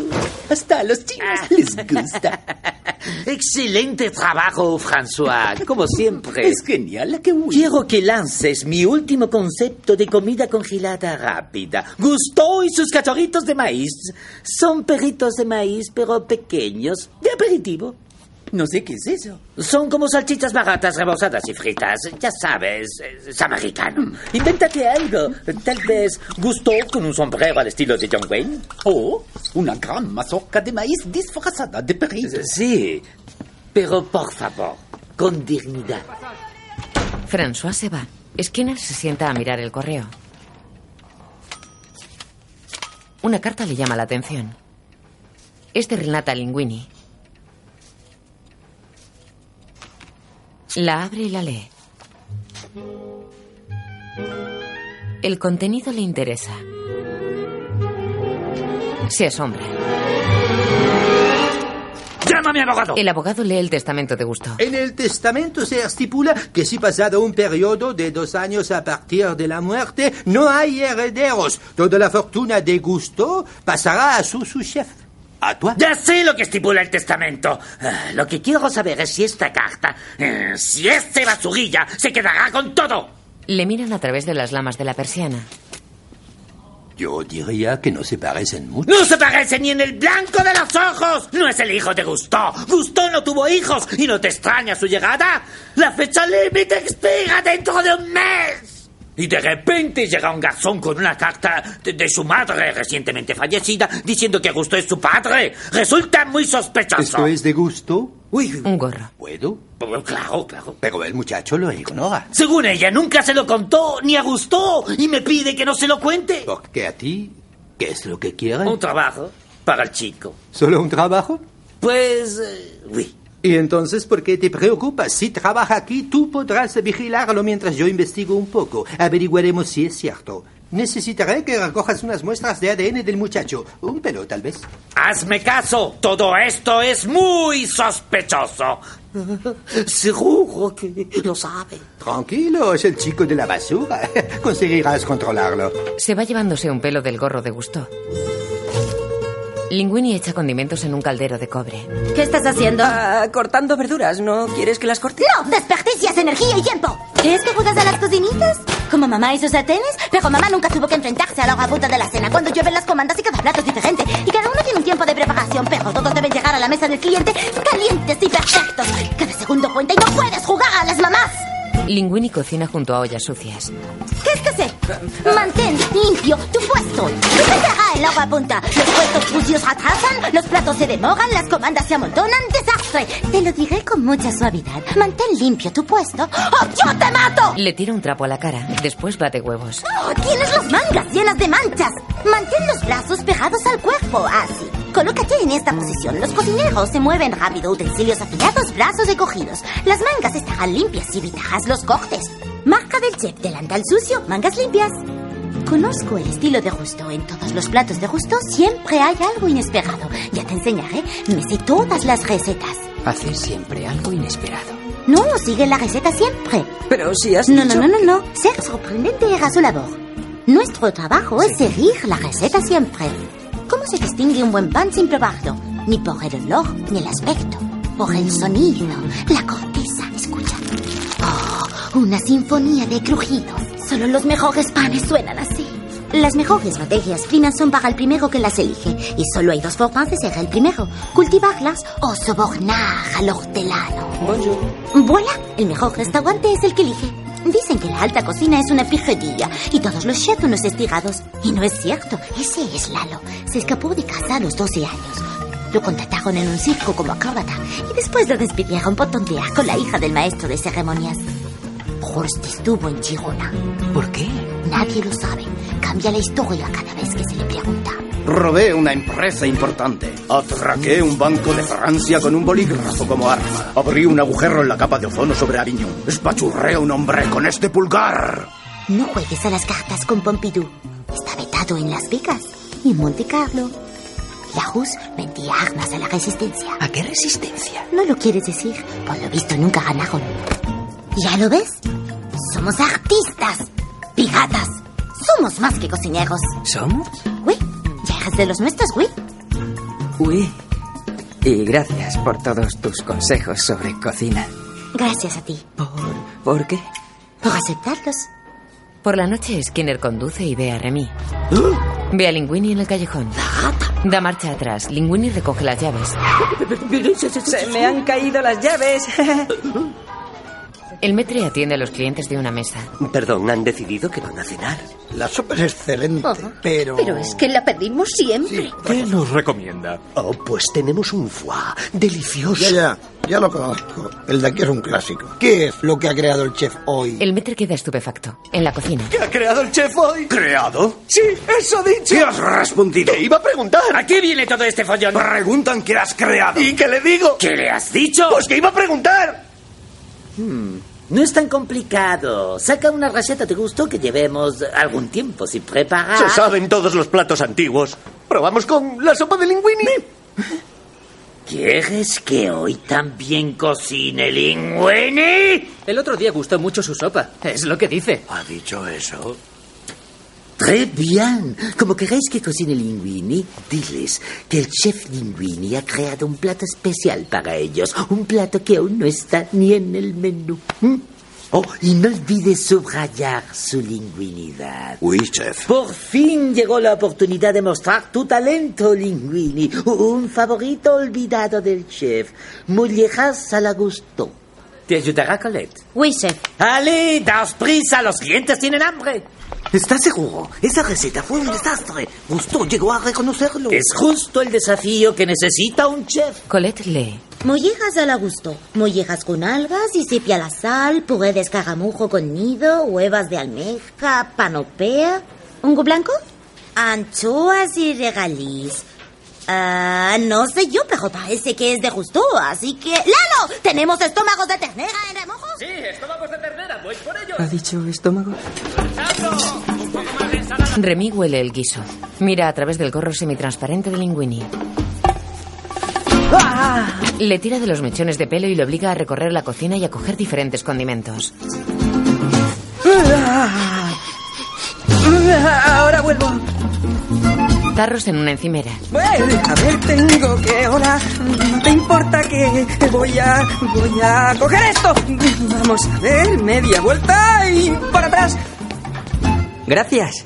Hasta a los chinos les gusta. Excelente trabajo, François. Como siempre. Es genial que Quiero que lances mi último concepto de comida congelada rápida. Gusto y sus cachorritos de maíz. Son perritos de maíz, pero pequeños. De aperitivo. No sé qué es eso. Son como salchichas baratas rebozadas y fritas. Ya sabes, es americano. Invéntate algo. Tal vez Gusto con un sombrero al estilo de John Wayne. O una gran mazorca de maíz disfrazada de perrito. Sí, pero por favor, con dignidad. François se va. Skinner se sienta a mirar el correo. Una carta le llama la atención. Es de Renata Linguini. La abre y la lee. El contenido le interesa. Se asombra. ¡Llama a mi abogado! El abogado lee el testamento de Gusto. En el testamento se estipula que si pasado un periodo de dos años a partir de la muerte no hay herederos, toda la fortuna de Gusto pasará a su. ¿A Ya sé lo que estipula el testamento. Ah, Lo que quiero saber es si esta carta, eh, si este basurilla se quedará con todo. Le miran a través de las lamas de la persiana. Yo diría que no se parecen mucho. No se parece ni en el blanco de los ojos. No es el hijo de Gusto. Gusto no tuvo hijos y no te extraña su llegada. La fecha límite expira dentro de un mes. Y de repente llega un garzón con una carta de, de su madre recientemente fallecida diciendo que Gusto es su padre. Resulta muy sospechoso. ¿Esto es de gusto? Uy, Un gorro. ¿Puedo? Claro, claro. Pero el muchacho lo ignora. Según ella, nunca se lo contó ni a Gusto y me pide que no se lo cuente. Porque a ti, ¿qué es lo que quieres? Un trabajo para el chico. ¿Solo un trabajo? Pues, eh, oui. ¿Y entonces por qué te preocupas? Si trabaja aquí, tú podrás vigilarlo mientras yo investigo un poco. Averiguaremos si es cierto. Necesitaré que recojas unas muestras de ADN del muchacho. Un pelo, tal vez. Hazme caso, todo esto es muy sospechoso. Seguro que lo sabe. Tranquilo, es el chico de la basura. Conseguirás controlarlo. Se va llevándose un pelo del gorro de Gusto. Linguini echa condimentos en un caldero de cobre. ¿Qué estás haciendo? Ah, cortando verduras, ¿no quieres que las corte? ¡No! ¡Desperdicias energía y tiempo! ¿Es que juegas a las cocinitas? ¿Como mamá y sus sartenes? Pero mamá nunca tuvo que enfrentarse a la hora puta de la cena cuando llueven las comandas y cada plato es diferente. Y cada uno tiene un tiempo de preparación, pero todos deben llegar a la mesa del cliente calientes y perfectos. Cada segundo cuenta y no puedes jugar a las mamás. Linguini cocina junto a ollas sucias. ¿Qué es que sé? Mantén limpio tu puesto. No el agua punta. Los puestos sucios atrasan, los platos se demoran, las comandas se amontonan. ¡Desastre! Te lo diré con mucha suavidad. Mantén limpio tu puesto. ¡Oh, yo te mato! Le tira un trapo a la cara. Después bate huevos. ¡Oh, tienes las mangas llenas de manchas. Mantén los brazos pegados al cuerpo, así. Colócate en esta posición. Los cocineros se mueven rápido, utensilios afilados, brazos recogidos. Las mangas estarán limpias y evitajas los cortes. Marca del chef, delantal sucio, mangas limpias. Conozco el estilo de Gusto. En todos los platos de Gusto siempre hay algo inesperado. Ya te enseñaré. Me sé todas las recetas. Hace siempre algo inesperado. No, sigue la receta siempre. Pero si has No, dicho no, no, no, no. Ser sorprendente era su labor. Nuestro trabajo es seguir la receta siempre. ¿Cómo se distingue un buen pan sin probarlo? Ni por el olor, ni el aspecto. Por el sonido, la corteza. Escucha. Oh, una sinfonía de crujidos. Solo los mejores panes suenan así. Las mejores materias primas son para el primero que las elige. Y solo hay dos formas de ser el primero. Cultivarlas o sobornar al hortelano. Bonjour. Voilà, el mejor restaurante es el que elige. Dicen que la alta cocina es una frijería y todos los chefs unos estirados. Y no es cierto, ese es Lalo. Se escapó de casa a los 12 años. Lo contrataron en un circo como acróbata y después lo despidieron por tontear con la hija del maestro de ceremonias. Horst estuvo en Girona. ¿Por qué? Nadie lo sabe. Cambia la historia cada vez que se le pregunta. Robé una empresa importante. Atraqué un banco de Francia con un bolígrafo como arma. Abrí un agujero en la capa de ozono sobre Aviñón. Espachurré a un hombre con este pulgar. No juegues a las cartas con Pompidou. Está vetado en Las Vegas y en Monte Carlo. La Rus vendía armas a la resistencia. ¿A qué resistencia? No lo quieres decir. Por lo visto nunca ganaron. ¿Ya lo ves? Somos artistas. Piratas. Somos más que cocineros. ¿Somos? Uy, de los nuestros, güey. Uy. Y gracias por todos tus consejos sobre cocina. Gracias a ti. ¿Por qué? Por aceptarlos. Por la noche, Skinner conduce y ve a Remy. Ve a Linguini en el callejón. Da marcha atrás. Linguini recoge las llaves. Se me han caído las llaves. El metre atiende a los clientes de una mesa. Perdón, ¿han decidido que van a cenar? La sopa es excelente, pero... Pero es que la pedimos siempre. ¿Qué nos recomienda? Oh, pues tenemos un foie delicioso. Ya, ya, ya lo conozco. El de aquí es un clásico. ¿Qué es lo que ha creado el chef hoy? El metre queda estupefacto. En la cocina. ¿Qué ha creado el chef hoy? ¿Creado? Sí, eso ha dicho. ¿Qué has respondido? ¿Qué iba a preguntar? ¿A qué viene todo este follón? Preguntan qué has creado. ¿Y qué le digo? ¿Qué le has dicho? Pues que iba a preguntar. Hmm, no es tan complicado. Saca una receta de gusto que llevemos algún tiempo sin preparar. Se saben todos los platos antiguos. Probamos con la sopa de linguini. ¿Quieres que hoy también cocine linguini? El otro día gustó mucho su sopa. Es lo que dice. ¿Ha dicho eso? Très bien. Como queréis que cocine linguini, diles que el chef linguini ha creado un plato especial para ellos. Un plato que aún no está ni en el menú. ¿Mm? Oh, y no olvides subrayar su linguinidad. Oui, chef. Por fin llegó la oportunidad de mostrar tu talento, Linguini. Un favorito olvidado del chef. Mollejas a la gusto. ¿Te ayudará Colette? Oui, chef. ¡Ale, daos prisa! ¡Los clientes tienen hambre! ¿Estás seguro? Esa receta fue un desastre. Gusto llegó a reconocerlo. Es justo el desafío que necesita un chef. Colette lee. Mollejas a la gusto. Mollejas con algas y sepia a la sal, puré de escaramujo con nido, huevas de almeja, panopea. ¿Hongo blanco? Anchoas y regaliz. Ah, no sé yo, pero parece que es de justo, así que... ¡Lalo! ¿Tenemos estómagos de ternera en remojo? Sí, estómagos de ternera, voy por ellos. ¿Ha dicho estómago? Remy huele el guiso. Mira a través del gorro semitransparente de Linguini. Le tira de los mechones de pelo y le obliga a recorrer la cocina y a coger diferentes condimentos. Ahora vuelvo. Tarros en una encimera. Bueno, a ver, tengo que ahora. No te importa que voy a. Voy a coger esto. Vamos a ver, media vuelta y para atrás. Gracias.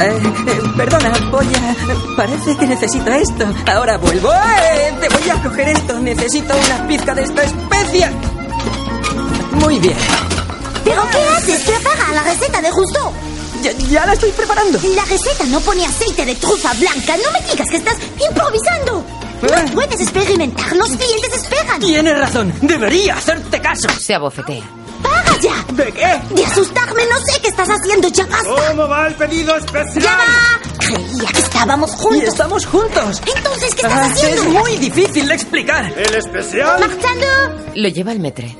Eh, eh, perdona, voy a. Parece que necesito esto. Ahora vuelvo. Eh, te voy a coger esto. Necesito una pizca de esta especia. Muy bien. ¿Pero qué haces? Prepara la receta de justo. Ya, ya la estoy preparando. La receta no pone aceite de trufa blanca. No me digas que estás improvisando. No puedes experimentar. Los clientes esperan. Tienes razón. Debería hacerte caso. Se abofetea. ¡Paga ya! ¿De qué? De asustarme, no sé qué estás haciendo. ¡Ya basta! ¿Cómo va el pedido especial? ¡Ya va! Creía que estábamos Y juntos. estamos juntos. Entonces, ¿qué estás Ah, haciendo? Es muy difícil de explicar. ¿El especial? ¡Marchando! Lo lleva al metre.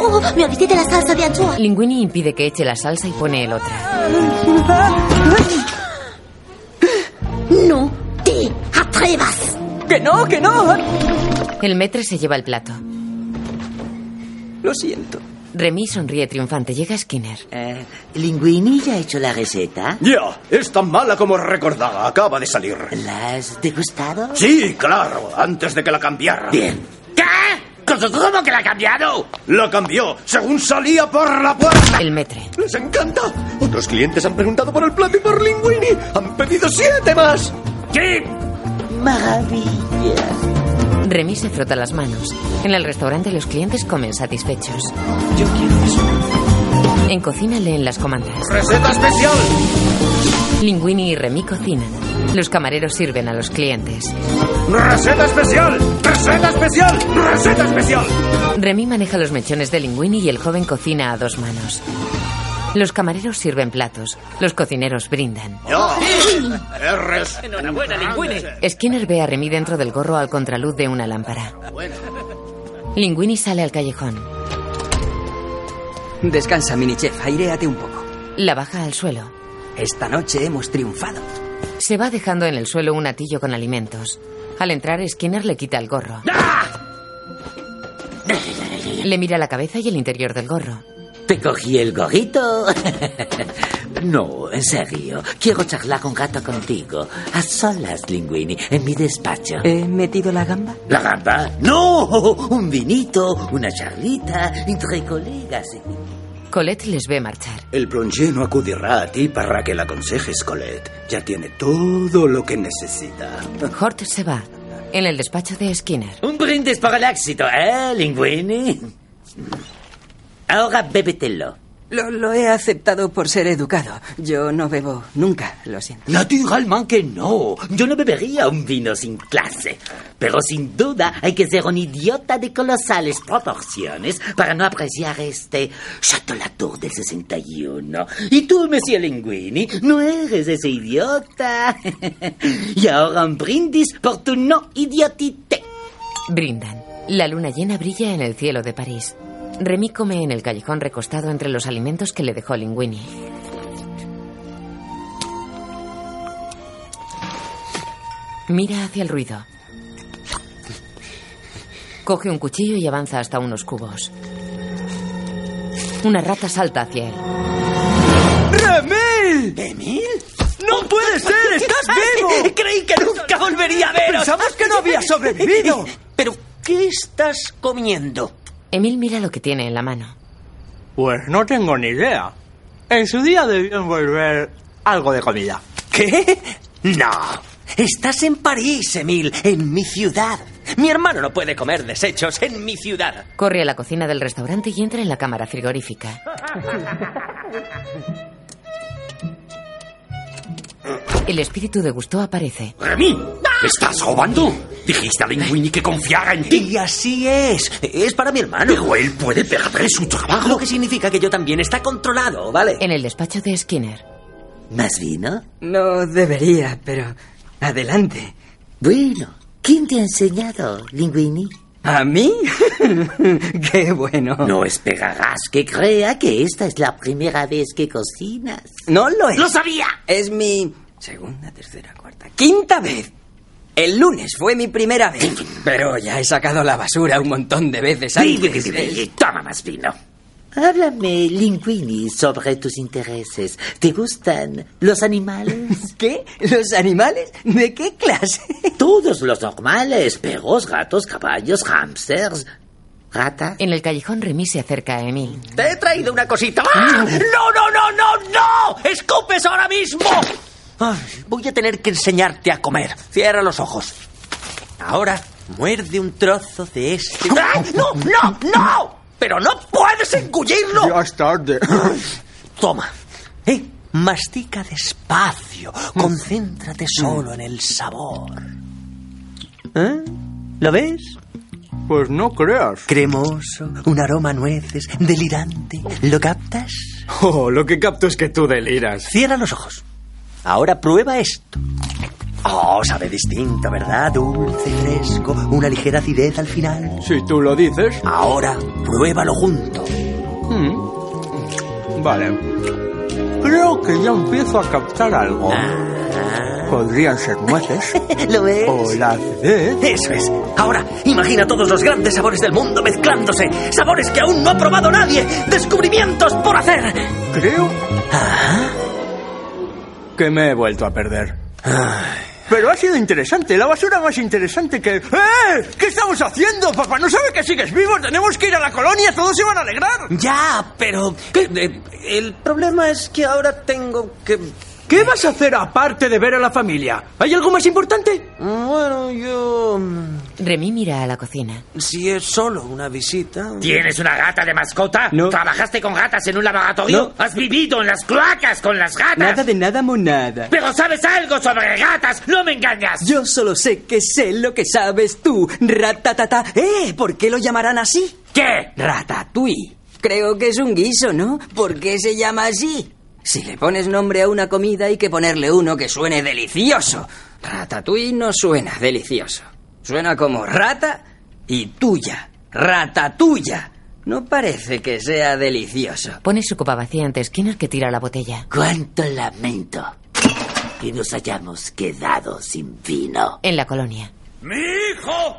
¡Oh! Me olvidé de la salsa de anchoa. Linguini impide que eche la salsa y pone el otra. No te atrevas. ¡Que no, que no! El metre se lleva el plato. Lo siento. Remy sonríe triunfante. Llega Skinner. Eh, ¿Linguini ya ha hecho la receta? Ya, es tan mala como recordaba. Acaba de salir. ¿La has degustado? Sí, claro, antes de que la cambiara. Bien. ¿Qué? ¿Cómo que la ha cambiado? La cambió según salía por la puerta. El metre. Les encanta. Otros clientes han preguntado por el plato y por Linguini. Han pedido siete más. ¿Qué? Maravilla. Remy se frota las manos. En el restaurante los clientes comen satisfechos. Yo quiero eso. En cocina leen las comandas. ¡Receta especial! Linguini y Remy cocinan. Los camareros sirven a los clientes. ¡Receta especial! ¡Receta especial! ¡Receta especial! Remy maneja los mechones de Linguini y el joven cocina a dos manos. Los camareros sirven platos. Los cocineros brindan. Enhorabuena, Linguini. Skinner ve a Remy dentro del gorro al contraluz de una lámpara. Linguini sale al callejón. Descansa, mini chef. Airéate un poco. La baja al suelo. Esta noche hemos triunfado. Se va dejando en el suelo un atillo con alimentos. Al entrar, Skinner le quita el gorro. Le mira la cabeza y el interior del gorro. ¿Te cogí el gorrito? no, en serio. Quiero charlar un rato contigo. A solas, Linguini, en mi despacho. ¿He metido la gamba? ¿La gamba? ¡No! Un vinito, una charlita, entre colegas. Colette les ve marchar. El bronché no acudirá a ti para que la aconsejes, Colette. Ya tiene todo lo que necesita. Hort se va. En el despacho de Skinner. Un brindis para el éxito, ¿eh, Linguini? Ahora bébetelo. Lo, lo he aceptado por ser educado. Yo no bebo nunca, lo siento. Naturalmente que no. Yo no bebería un vino sin clase. Pero sin duda hay que ser un idiota de colosales proporciones para no apreciar este Chateau Latour del 61. Y tú, Monsieur Linguini, no eres ese idiota. y ahora un brindis por tu no idiotité. Brindan. La luna llena brilla en el cielo de París. Remy come en el callejón recostado entre los alimentos que le dejó Linguini. Mira hacia el ruido. Coge un cuchillo y avanza hasta unos cubos. Una rata salta hacia él. ¡Remil! ¿Emil? ¡No puede ser! ¡Estás vivo! Creí que nunca volvería a veros. Pensamos que no había sobrevivido. Pero, ¿qué estás comiendo? Emil mira lo que tiene en la mano. Pues no tengo ni idea. En su día debió envolver algo de comida. ¿Qué? No. Estás en París, Emil, en mi ciudad. Mi hermano no puede comer desechos en mi ciudad. Corre a la cocina del restaurante y entra en la cámara frigorífica. El espíritu de Gusto aparece. ¡Remy! ¿Me estás robando? Dijiste a Linguini que confiara en ti. Y así es. Es para mi hermano. Pero él puede perder su trabajo. Lo que significa que yo también está controlado, ¿vale? En el despacho de Skinner. ¿Más vino? No debería, pero adelante. Bueno, ¿quién te ha enseñado, Linguini? ¿A mí? Qué bueno. No esperarás que crea que esta es la primera vez que cocinas. No lo es. ¡Lo sabía! Es mi segunda, tercera, cuarta, quinta vez. El lunes fue mi primera vez. Pero ya he sacado la basura un montón de veces antes. Toma más vino. Háblame, Linguini, sobre tus intereses. ¿Te gustan los animales? ¿Qué? ¿Los animales? ¿De qué clase? Todos los normales. Perros, gatos, caballos, hamsters. ¿Rata? En el callejón, Remy se acerca a Emil. Te he traído una cosita. ¡Ah! ¡No, no, no, no, no! ¡Escupes ahora mismo! Ay, voy a tener que enseñarte a comer. Cierra los ojos. Ahora, muerde un trozo de este. ¡Ah! ¡No, no, no! ¡Pero no puedes engullirlo! Ya es tarde. Toma. Eh, mastica despacio. Concéntrate solo en el sabor. ¿Eh? ¿Lo ves? Pues no creas. Cremoso, un aroma a nueces, delirante. ¿Lo captas? Oh, lo que capto es que tú deliras. Cierra los ojos. Ahora prueba esto. Oh, sabe distinto, ¿verdad? Dulce, fresco, una ligera acidez al final. Si tú lo dices. Ahora, pruébalo junto. Mm. Vale. Creo que ya empiezo a captar algo. Ah, Podrían ser nueces. ¿Lo ves? O la acidez. Eso es. Ahora, imagina todos los grandes sabores del mundo mezclándose. Sabores que aún no ha probado nadie. Descubrimientos por hacer. Creo Ah, que me he vuelto a perder. Pero ha sido interesante, la basura más interesante que... ¡Eh! ¿Qué estamos haciendo? Papá no sabe que sigues vivo, tenemos que ir a la colonia, todos se van a alegrar. Ya, pero... eh, el problema es que ahora tengo que... ¿Qué vas a hacer aparte de ver a la familia? ¿Hay algo más importante? Bueno, yo... Remy mira a la cocina. Si es solo una visita... ¿Tienes una gata de mascota? No. ¿Trabajaste con gatas en un laboratorio? No. ¿Has vivido en las cloacas con las gatas? Nada de nada, monada. Pero sabes algo sobre gatas, no me engañas. Yo solo sé que sé lo que sabes tú. Ratatata. ¡Eh! ¿Por qué lo llamarán así? ¿Qué? Ratatouille. Creo que es un guiso, ¿no? ¿Por qué se llama así? Si le pones nombre a una comida hay que ponerle uno que suene delicioso. Ratatouille no suena delicioso. Suena como rata y tuya. Ratatuya. No parece que sea delicioso. Pone su copa vacía ante Skinner que tira la botella. Cuánto lamento que nos hayamos quedado sin vino. En la colonia. ¡Mi hijo!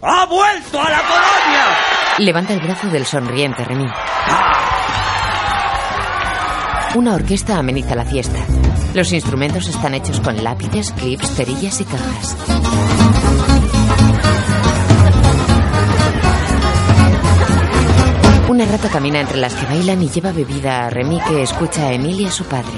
¡Ha vuelto a la colonia! Levanta el brazo del sonriente Remy. Una orquesta ameniza la fiesta. Los instrumentos están hechos con lápices, clips, cerillas y cajas. Una rata camina entre las que bailan y lleva bebida a Remy que escucha a Emil y a su padre.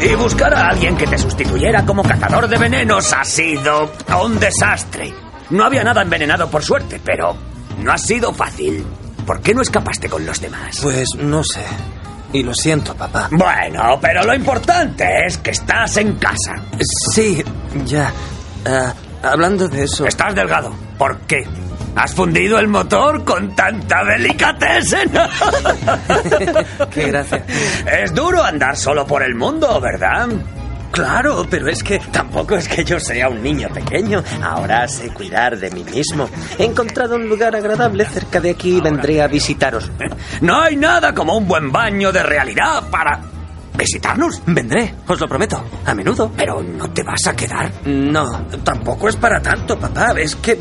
Y buscar a alguien que te sustituyera como cazador de venenos ha sido un desastre. No había nada envenenado por suerte, pero no ha sido fácil. ¿Por qué no escapaste con los demás? Pues no sé. Y lo siento, papá. Bueno, pero lo importante es que estás en casa. Sí, ya. Ah, hablando de eso... Estás delgado. ¿Por qué? ¿Has fundido el motor con tanta delicatessen? Qué gracia. Es duro andar solo por el mundo, ¿verdad? Claro, pero es que tampoco es que yo sea un niño pequeño. Ahora sé cuidar de mí mismo. He encontrado un lugar agradable cerca de aquí y vendré a visitaros. No hay nada como un buen baño de realidad para visitarnos. Vendré, os lo prometo. A menudo. Pero no te vas a quedar. No, tampoco es para tanto, papá. Es que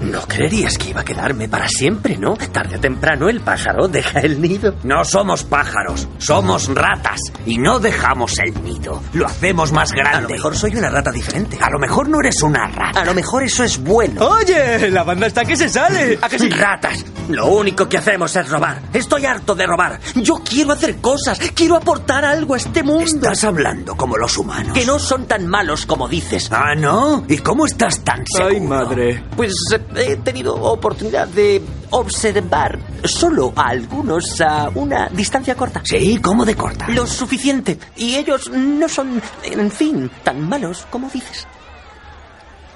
no creerías que iba a quedarme para siempre, ¿no? Tarde o temprano el pájaro deja el nido. No somos pájaros, somos ratas. Y no dejamos el nido, lo hacemos más grande. A lo mejor soy una rata diferente. A lo mejor no eres una rata. A lo mejor eso es bueno. Oye, la banda está que se sale. ¿A que sí? Ratas. Lo único que hacemos es robar. Estoy harto de robar. Yo quiero hacer cosas, quiero aportar algo a este mundo. Estás hablando como los humanos. Que no son tan malos como dices. Ah, ¿no? ¿Y cómo estás tan seguro? Ay, madre. Pues eh, he tenido oportunidad de observar solo a algunos a una distancia corta. Sí, ¿cómo de corta? Lo suficiente. Y ellos no son, en fin, tan malos como dices.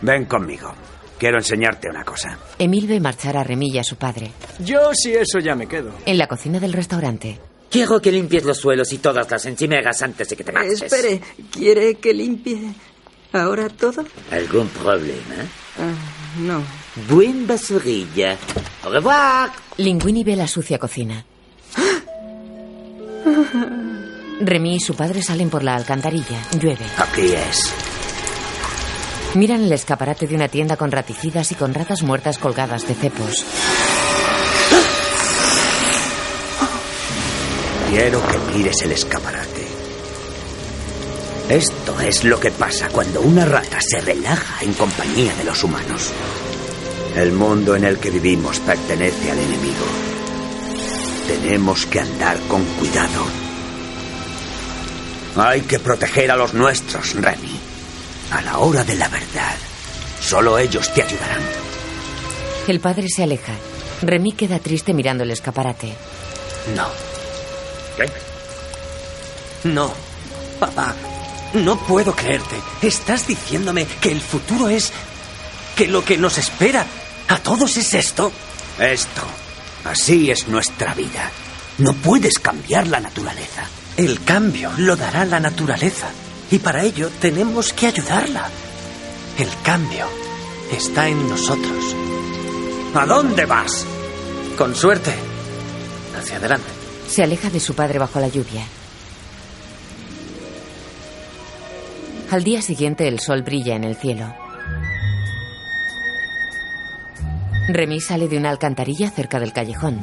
Ven conmigo. Quiero enseñarte una cosa. Emil ve marchar a y a su padre. Yo sí eso ya me quedo. En la cocina del restaurante. Quiero que limpies los suelos y todas las encimeras antes de que te marches. Espere, ¿quiere que limpie ahora todo? ¿Algún problema? Ah, no. Buen basurilla. Au revoir. Linguini ve la sucia cocina. Remy y su padre salen por la alcantarilla. Llueve. Aquí es. Miran el escaparate de una tienda con raticidas y con ratas muertas colgadas de cepos. Quiero que mires el escaparate. Esto es lo que pasa cuando una rata se relaja en compañía de los humanos. El mundo en el que vivimos pertenece al enemigo. Tenemos que andar con cuidado. Hay que proteger a los nuestros, Remy. A la hora de la verdad, solo ellos te ayudarán. El padre se aleja. Remy queda triste mirando el escaparate. No. ¿Qué? No, papá, no puedo creerte. Estás diciéndome que el futuro es... que lo que nos espera a todos es esto. Esto. Así es nuestra vida. No puedes cambiar la naturaleza. El cambio lo dará la naturaleza. Y para ello tenemos que ayudarla. El cambio está en nosotros. ¿A dónde vas? Con suerte. Hacia adelante. Se aleja de su padre bajo la lluvia. Al día siguiente el sol brilla en el cielo. Remy sale de una alcantarilla cerca del callejón.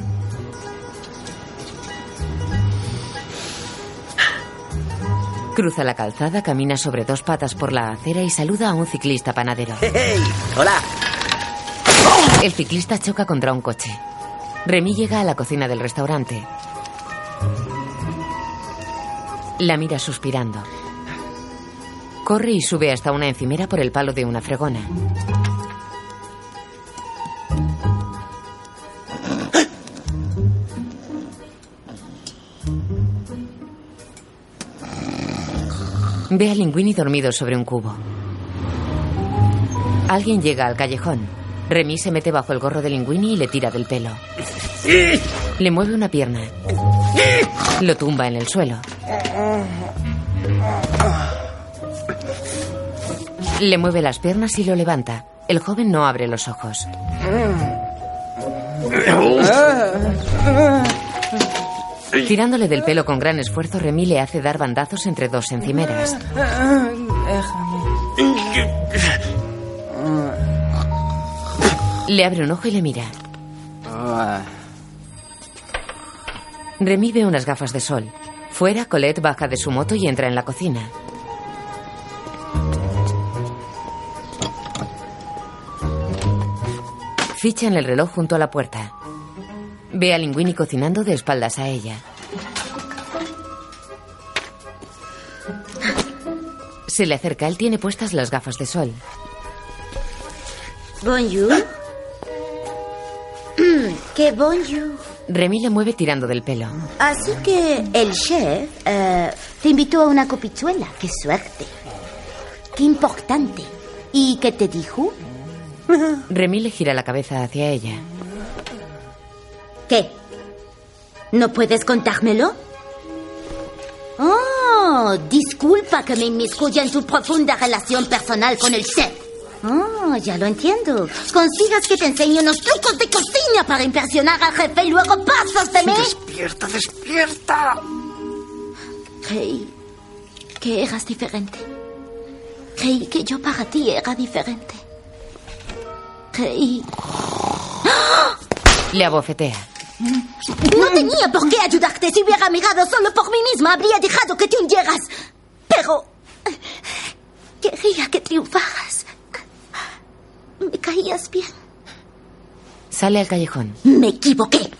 Cruza la calzada, camina sobre dos patas por la acera y saluda a un ciclista panadero. ¡Hey! ¡Hola! El ciclista choca contra un coche. Remy llega a la cocina del restaurante. La mira suspirando. Corre y sube hasta una encimera por el palo de una fregona. Ve a Linguini dormido sobre un cubo. Alguien llega al callejón. Remy se mete bajo el gorro de Linguini y le tira del pelo. Le mueve una pierna. Lo tumba en el suelo. Le mueve las piernas y lo levanta. El joven no abre los ojos. Tirándole del pelo con gran esfuerzo, Remy le hace dar bandazos entre dos encimeras. Le abre un ojo y le mira. Remy ve unas gafas de sol. Fuera, Colette baja de su moto y entra en la cocina. Ficha en el reloj junto a la puerta. Ve a Linguini cocinando de espaldas a ella. Se le acerca. Él tiene puestas las gafas de sol. Bonjour. ¡Qué bonjour! Remy le mueve tirando del pelo. Así que el chef eh, te invitó a una copichuela. ¡Qué suerte! ¡Qué importante! ¿Y qué te dijo? Remy le gira la cabeza hacia ella. ¿Qué? ¿No puedes contármelo? Oh, disculpa que me inmiscuya en tu profunda relación personal con el chef. Oh, ya lo entiendo. Consigas que te enseñe unos trucos de cocina para impresionar al jefe y luego pasas de mí. Despierta, despierta. Creí que eras diferente. Creí que yo para ti era diferente. Creí. Le abofetea. No tenía por qué ayudarte. Si hubiera mirado solo por mí misma, habría dejado que te hundieras. Pero... Quería que triunfaras. Me caías bien. Sale al callejón. Me equivoqué.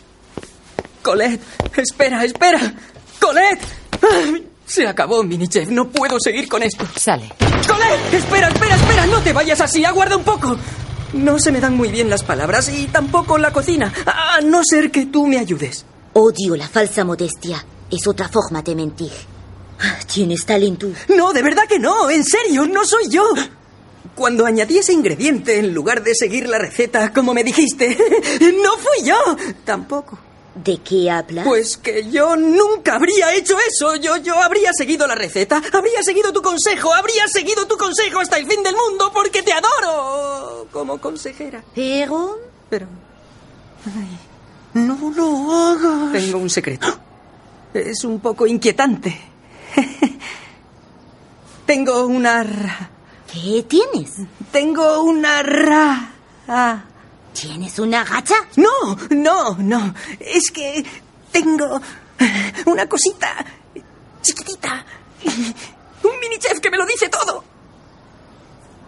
Colette, espera, espera. Colette. Ay, Se acabó, Minichef. No puedo seguir con esto. Sale. Colette, espera, espera, espera. No te vayas así. Aguarda un poco. No se me dan muy bien las palabras y tampoco la cocina. A no ser que tú me ayudes. Odio la falsa modestia. Es otra forma de mentir. Tienes talento. No, de verdad que no. En serio, no soy yo. Cuando añadí ese ingrediente en lugar de seguir la receta como me dijiste, no fui yo. Tampoco. ¿De qué hablas? Pues que yo nunca habría hecho eso. Yo, yo habría seguido la receta, habría seguido tu consejo, habría seguido tu consejo hasta el fin del mundo porque te adoro como consejera. Pero... Pero... Ay, no lo hagas. Tengo un secreto. Es un poco inquietante. Tengo una... ra- ¿Qué tienes? Tengo una ra... ah. ¿Tienes una gacha? No, no, no. Es que tengo una cosita chiquitita. Un mini chef que me lo dice todo.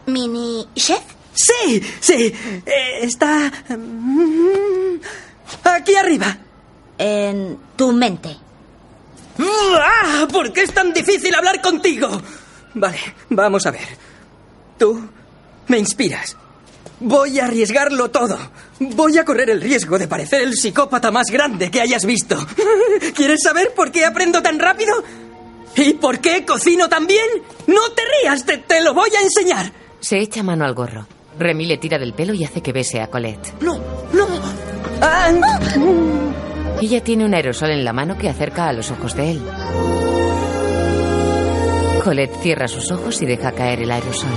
¿Mini chef? Sí, sí. eh, está mm, aquí arriba. En tu mente. ¡Ah! ¿Por qué es tan difícil hablar contigo? Vale, vamos a ver. Tú me inspiras. Voy a arriesgarlo todo. Voy a correr el riesgo de parecer el psicópata más grande que hayas visto. ¿Quieres saber por qué aprendo tan rápido? ¿Y por qué cocino tan bien? No te rías, te, te lo voy a enseñar. Se echa mano al gorro. Remy le tira del pelo y hace que bese a Colette. No, no. Ah, Ella tiene un aerosol en la mano que acerca a los ojos de él. Colette cierra sus ojos y deja caer el aerosol.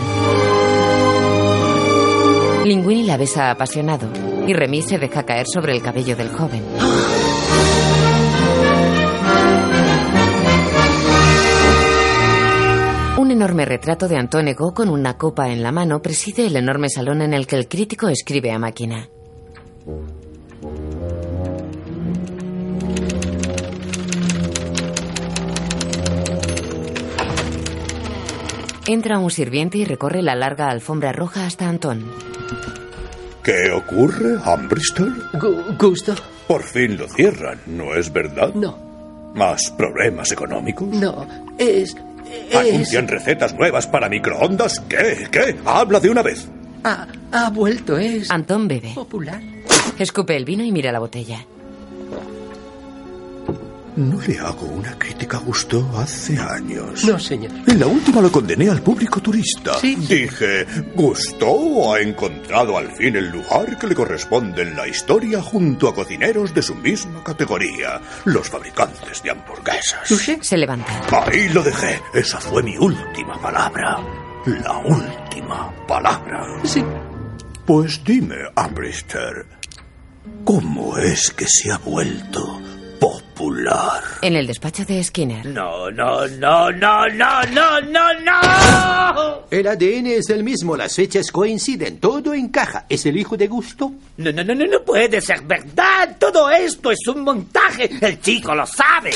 Linguini la besa apasionado y Remy se deja caer sobre el cabello del joven. Un enorme retrato de Anton Ego con una copa en la mano preside el enorme salón en el que el crítico escribe a máquina. Entra un sirviente y recorre la larga alfombra roja hasta Antón. ¿Qué ocurre, Ambristol? ¿Gusto? Por fin lo cierran, ¿no es verdad? No. ¿Más problemas económicos? No, es... es... ¿Anuncian recetas nuevas para microondas? ¿Qué? ¿Qué? Habla de una vez. Ha, ha vuelto, es... Antón bebe. Popular. Escupe el vino y mira la botella. No le hago una crítica a Gusto hace años. No, señor. En la última lo condené al público turista. Sí. Dije, Gusto ha encontrado al fin el lugar que le corresponde en la historia junto a cocineros de su misma categoría, los fabricantes de hamburguesas. Se levanta. Ahí lo dejé. Esa fue mi última palabra. La última palabra. Sí. Pues dime, Ambrister, ¿cómo es que se ha vuelto popular? En el despacho de Skinner. No, no, no, no, no, no, no, no. El ADN es el mismo, las fechas coinciden, todo encaja. ¿Es el hijo de Gusto? No, no, no, no, no puede ser verdad. Todo esto es un montaje. El chico lo sabe.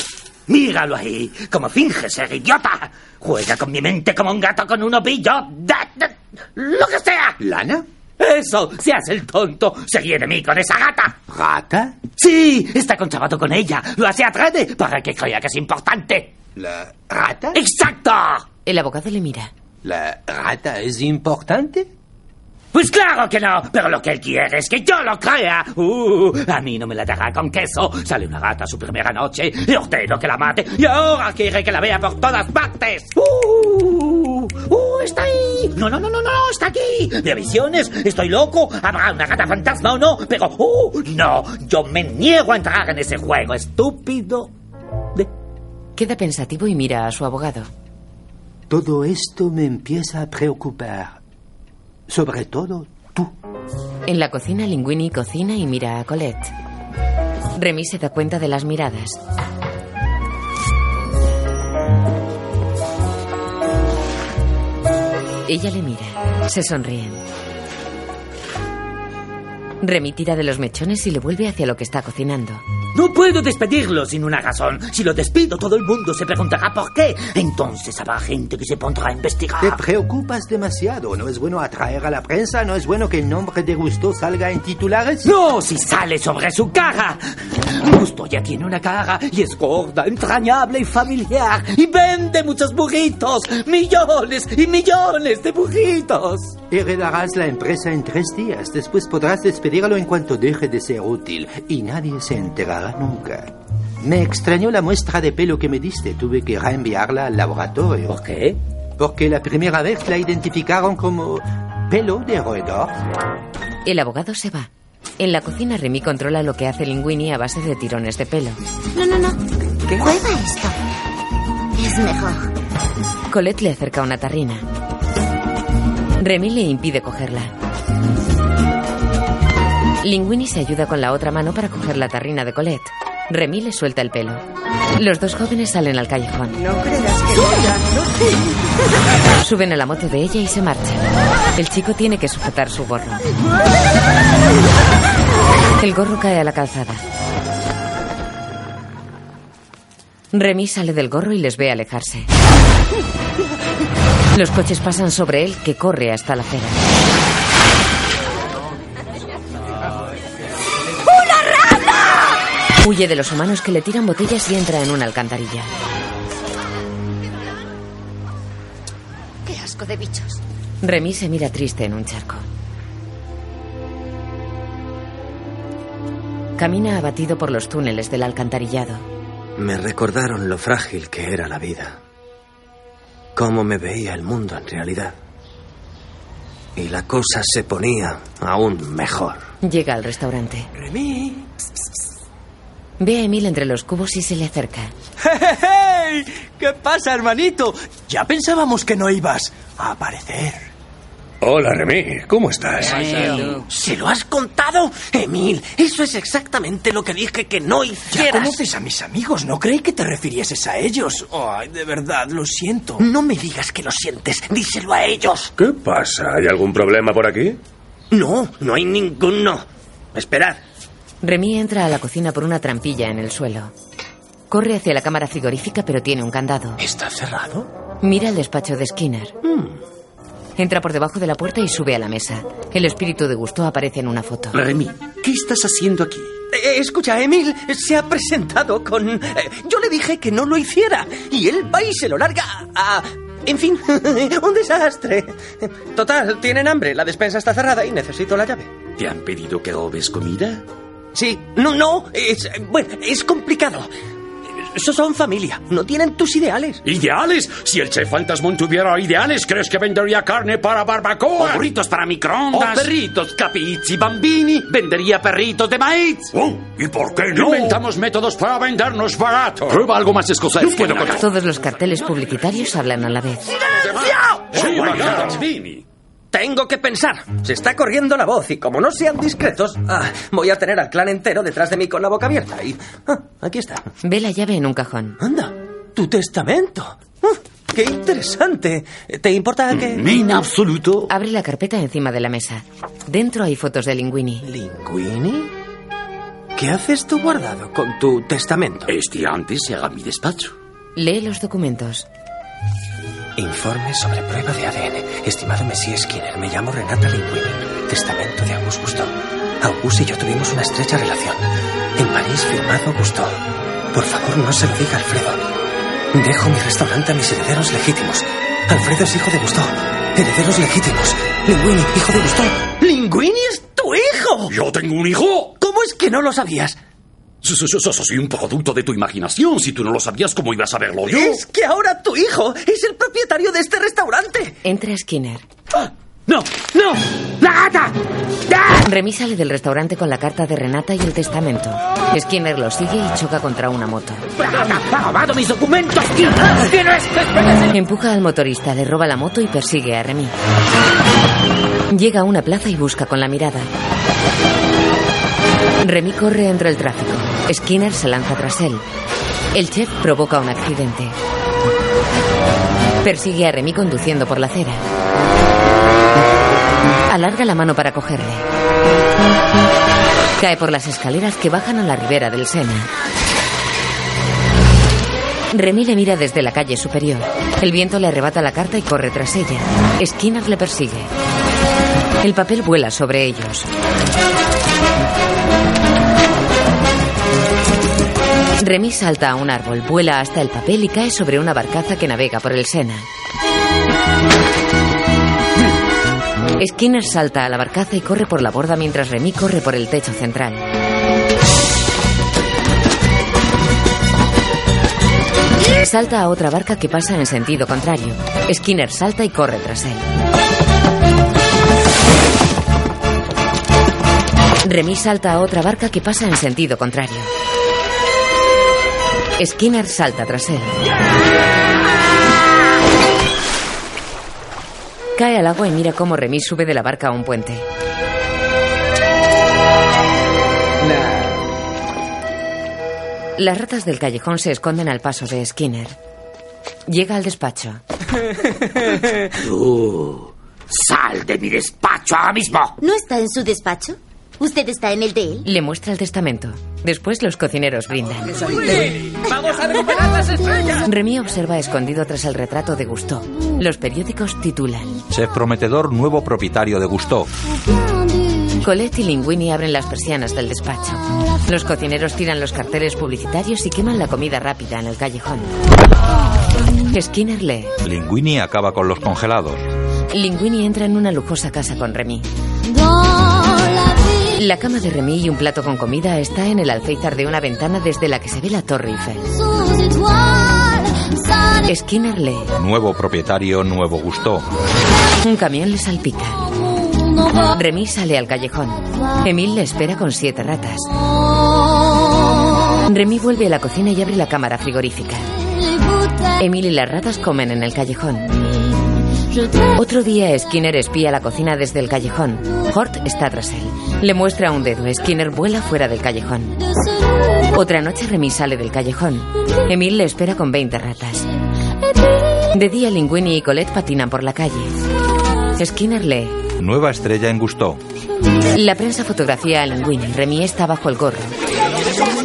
Míralo ahí, como finge ser idiota. Juega con mi mente como un gato con un ovillo. Lo que sea. ¿Lana? Eso, se hace el tonto. Se ríe de mí con esa gata. ¿Gata? Sí, está conchavado con ella. Lo hace atrás para que crea que es importante. ¿La rata? ¡Exacto! El abogado le mira. ¿La rata es importante? Pues claro que no, pero lo que él quiere es que yo lo crea. Uh, a mí no me la dará con queso. Sale una gata su primera noche, le ordeno que la mate y ahora quiere que la vea por todas partes. Uh, uh, está ahí. No, no, no, no, no, está aquí. De visiones, estoy loco. Habrá una gata fantasma o no, pero uh, no, yo me niego a entrar en ese juego estúpido. Queda pensativo y mira a su abogado. Todo esto me empieza a preocupar. Sobre todo tú. En la cocina, Linguini cocina y mira a Colette. Remy se da cuenta de las miradas. Ella le mira. Se sonríen. Remy tira de los mechones y le vuelve hacia lo que está cocinando. No puedo despedirlo sin una razón. Si lo despido, todo el mundo se preguntará por qué. Entonces habrá gente que se pondrá a investigar. Te preocupas demasiado. No es bueno atraer a la prensa. No es bueno que el nombre de Gusto salga en titulares. No, si sale sobre su cara. Gusto ya tiene una cara y es gorda, entrañable y familiar. Y vende muchos burritos. Millones y millones de burritos. Heredarás la empresa en tres días. Después podrás despedirlo en cuanto deje de ser útil. Y nadie se enterará nunca. Me extrañó la muestra de pelo que me diste. Tuve que reenviarla al laboratorio. ¿Por qué? Porque la primera vez la identificaron como pelo de roedor. El abogado se va. En la cocina, Remy controla lo que hace Linguini a base de tirones de pelo. No, no, no. Prueba esto. Es mejor. Colette le acerca una tarrina. Remy le impide cogerla. Linguini se ayuda con la otra mano para coger la tarrina de Colette. Remy le suelta el pelo. Los dos jóvenes salen al callejón. No creas que Suben a la moto de ella y se marchan. El chico tiene que sujetar su gorro. El gorro cae a la calzada. Remy sale del gorro y les ve alejarse. Los coches pasan sobre él, que corre hasta la acera. Huye de los humanos que le tiran botellas y entra en una alcantarilla. Qué asco de bichos. Remy se mira triste en un charco. Camina abatido por los túneles del alcantarillado. Me recordaron lo frágil que era la vida. Cómo me veía el mundo en realidad. Y la cosa se ponía aún mejor. Llega al restaurante. Remy. Ve a Emil entre los cubos y se le acerca. ¡Hey! ¿Qué pasa, hermanito? Ya pensábamos que no ibas a aparecer. Hola, Remy. ¿Cómo estás? ¿Se lo has contado? Emil, eso es exactamente lo que dije que no Ya hicieras. conoces a mis amigos, no creí que te refirieses a ellos. Ay, de verdad, lo siento. No me digas que lo sientes, díselo a ellos. ¿Qué pasa? ¿Hay algún problema por aquí? No, no hay ninguno. Esperad. Remy entra a la cocina por una trampilla en el suelo. Corre hacia la cámara frigorífica, pero tiene un candado. ¿Está cerrado? Mira el despacho de Skinner. Entra por debajo de la puerta y sube a la mesa. El espíritu de Gusto aparece en una foto. Remy, ¿qué estás haciendo aquí? Eh, escucha, Emil se ha presentado con... eh, yo le dije que no lo hiciera y él va y se lo larga a... En fin, un desastre. Total, tienen hambre, la despensa está cerrada y necesito la llave. ¿Te han pedido que robes comida? Sí, no, no, es... Bueno, es complicado. Eso son familia, no tienen tus ideales. ¿Ideales? Si el chef fantasmón tuviera ideales, ¿crees que vendería carne para barbacoa? O burritos para microondas. O perritos, capizi, bambini. Vendería perritos de maíz. Oh, ¿Y por qué no? Inventamos métodos para vendernos barato. Prueba algo más escocés. No puedo Todos los carteles publicitarios hablan a la vez. Sí, Tengo que pensar. Se está corriendo la voz y como no sean discretos, ah, voy a tener al clan entero detrás de mí con la boca abierta. Y ah, aquí está. Ve la llave en un cajón. Anda, tu testamento. Ah, ¡Qué interesante! ¿Te importa que...? En absoluto. Abre la carpeta encima de la mesa. Dentro hay fotos de Linguini. ¿Linguini? ¿Qué haces tú guardado con tu testamento? Este antes era mi despacho. Lee los documentos. Informe sobre prueba de ADN. Estimado Monsieur Skinner, me llamo Renata Linguini. Testamento de Auguste Gusteau. Auguste y yo tuvimos una estrecha relación. En París, firmado Gusteau. Por favor, no se lo diga a Alfredo. Dejo mi restaurante a mis herederos legítimos. Alfredo es hijo de Gusteau. Herederos legítimos. Linguini, hijo de Gusteau. ¡Linguini es tu hijo! ¿Yo tengo un hijo? ¿Cómo es que no lo sabías? So- so- so- so- Soy un producto de tu imaginación. Si tú no lo sabías, ¿cómo ibas a verlo yo? Es que ahora tu hijo es el propietario de este restaurante. Entra Skinner. ¡No! ¡No! ¡La gata! Remy sale del restaurante con la carta de Renata y el testamento. Skinner lo sigue y choca contra una moto. ¡La gata ha robado mis documentos! ¡Que no es Empuja al motorista, le roba la moto y persigue a Remy. Llega a una plaza y busca con la mirada. Remy corre entre el tráfico. Skinner se lanza tras él. El chef provoca un accidente. Persigue a Remy conduciendo por la acera. Alarga la mano para cogerle. Cae por las escaleras que bajan a la ribera del Sena. Remy le mira desde la calle superior. El viento le arrebata la carta y corre tras ella. Skinner le persigue. El papel vuela sobre ellos. Remy salta a un árbol, vuela hasta el papel y cae sobre una barcaza que navega por el Sena. Skinner salta a la barcaza y corre por la borda mientras Remy corre por el techo central. Salta a otra barca que pasa en sentido contrario. Skinner salta y corre tras él. Remy salta a otra barca que pasa en sentido contrario. Skinner salta tras él. Cae al agua y mira cómo Remy sube de la barca a un puente. Las ratas del callejón se esconden al paso de Skinner. Llega al despacho. Tú. ¡Sal de mi despacho ahora mismo! ¿No está en su despacho? ¿Usted está en el de él? Le muestra el testamento. Después los cocineros brindan. ¡Vamos a recuperar las estrellas! Remy observa escondido tras el retrato de Gusteau. Los periódicos titulan. Chef prometedor, nuevo propietario de Gusteau. Colette y Linguini abren las persianas del despacho. Los cocineros tiran los carteles publicitarios y queman la comida rápida en el callejón. Skinner lee. Linguini acaba con los congelados. Linguini entra en una lujosa casa con Remy. La cama de Remy y un plato con comida está en el alféizar de una ventana desde la que se ve la Torre Eiffel. Skinner lee. Nuevo propietario, nuevo Gusteau. Un camión le salpica. Remy sale al callejón. Emil le espera con siete ratas. Remy vuelve a la cocina y abre la cámara frigorífica. Emil y las ratas comen en el callejón. Otro día Skinner espía la cocina desde el callejón. Hort está tras él. Le muestra un dedo. Skinner vuela fuera del callejón. Otra noche Remy sale del callejón. Emil le espera con 20 ratas. De día Linguini y Colette patinan por la calle. Skinner lee. Nueva estrella en Gusto. La prensa fotografía a Linguini. Remy está bajo el gorro.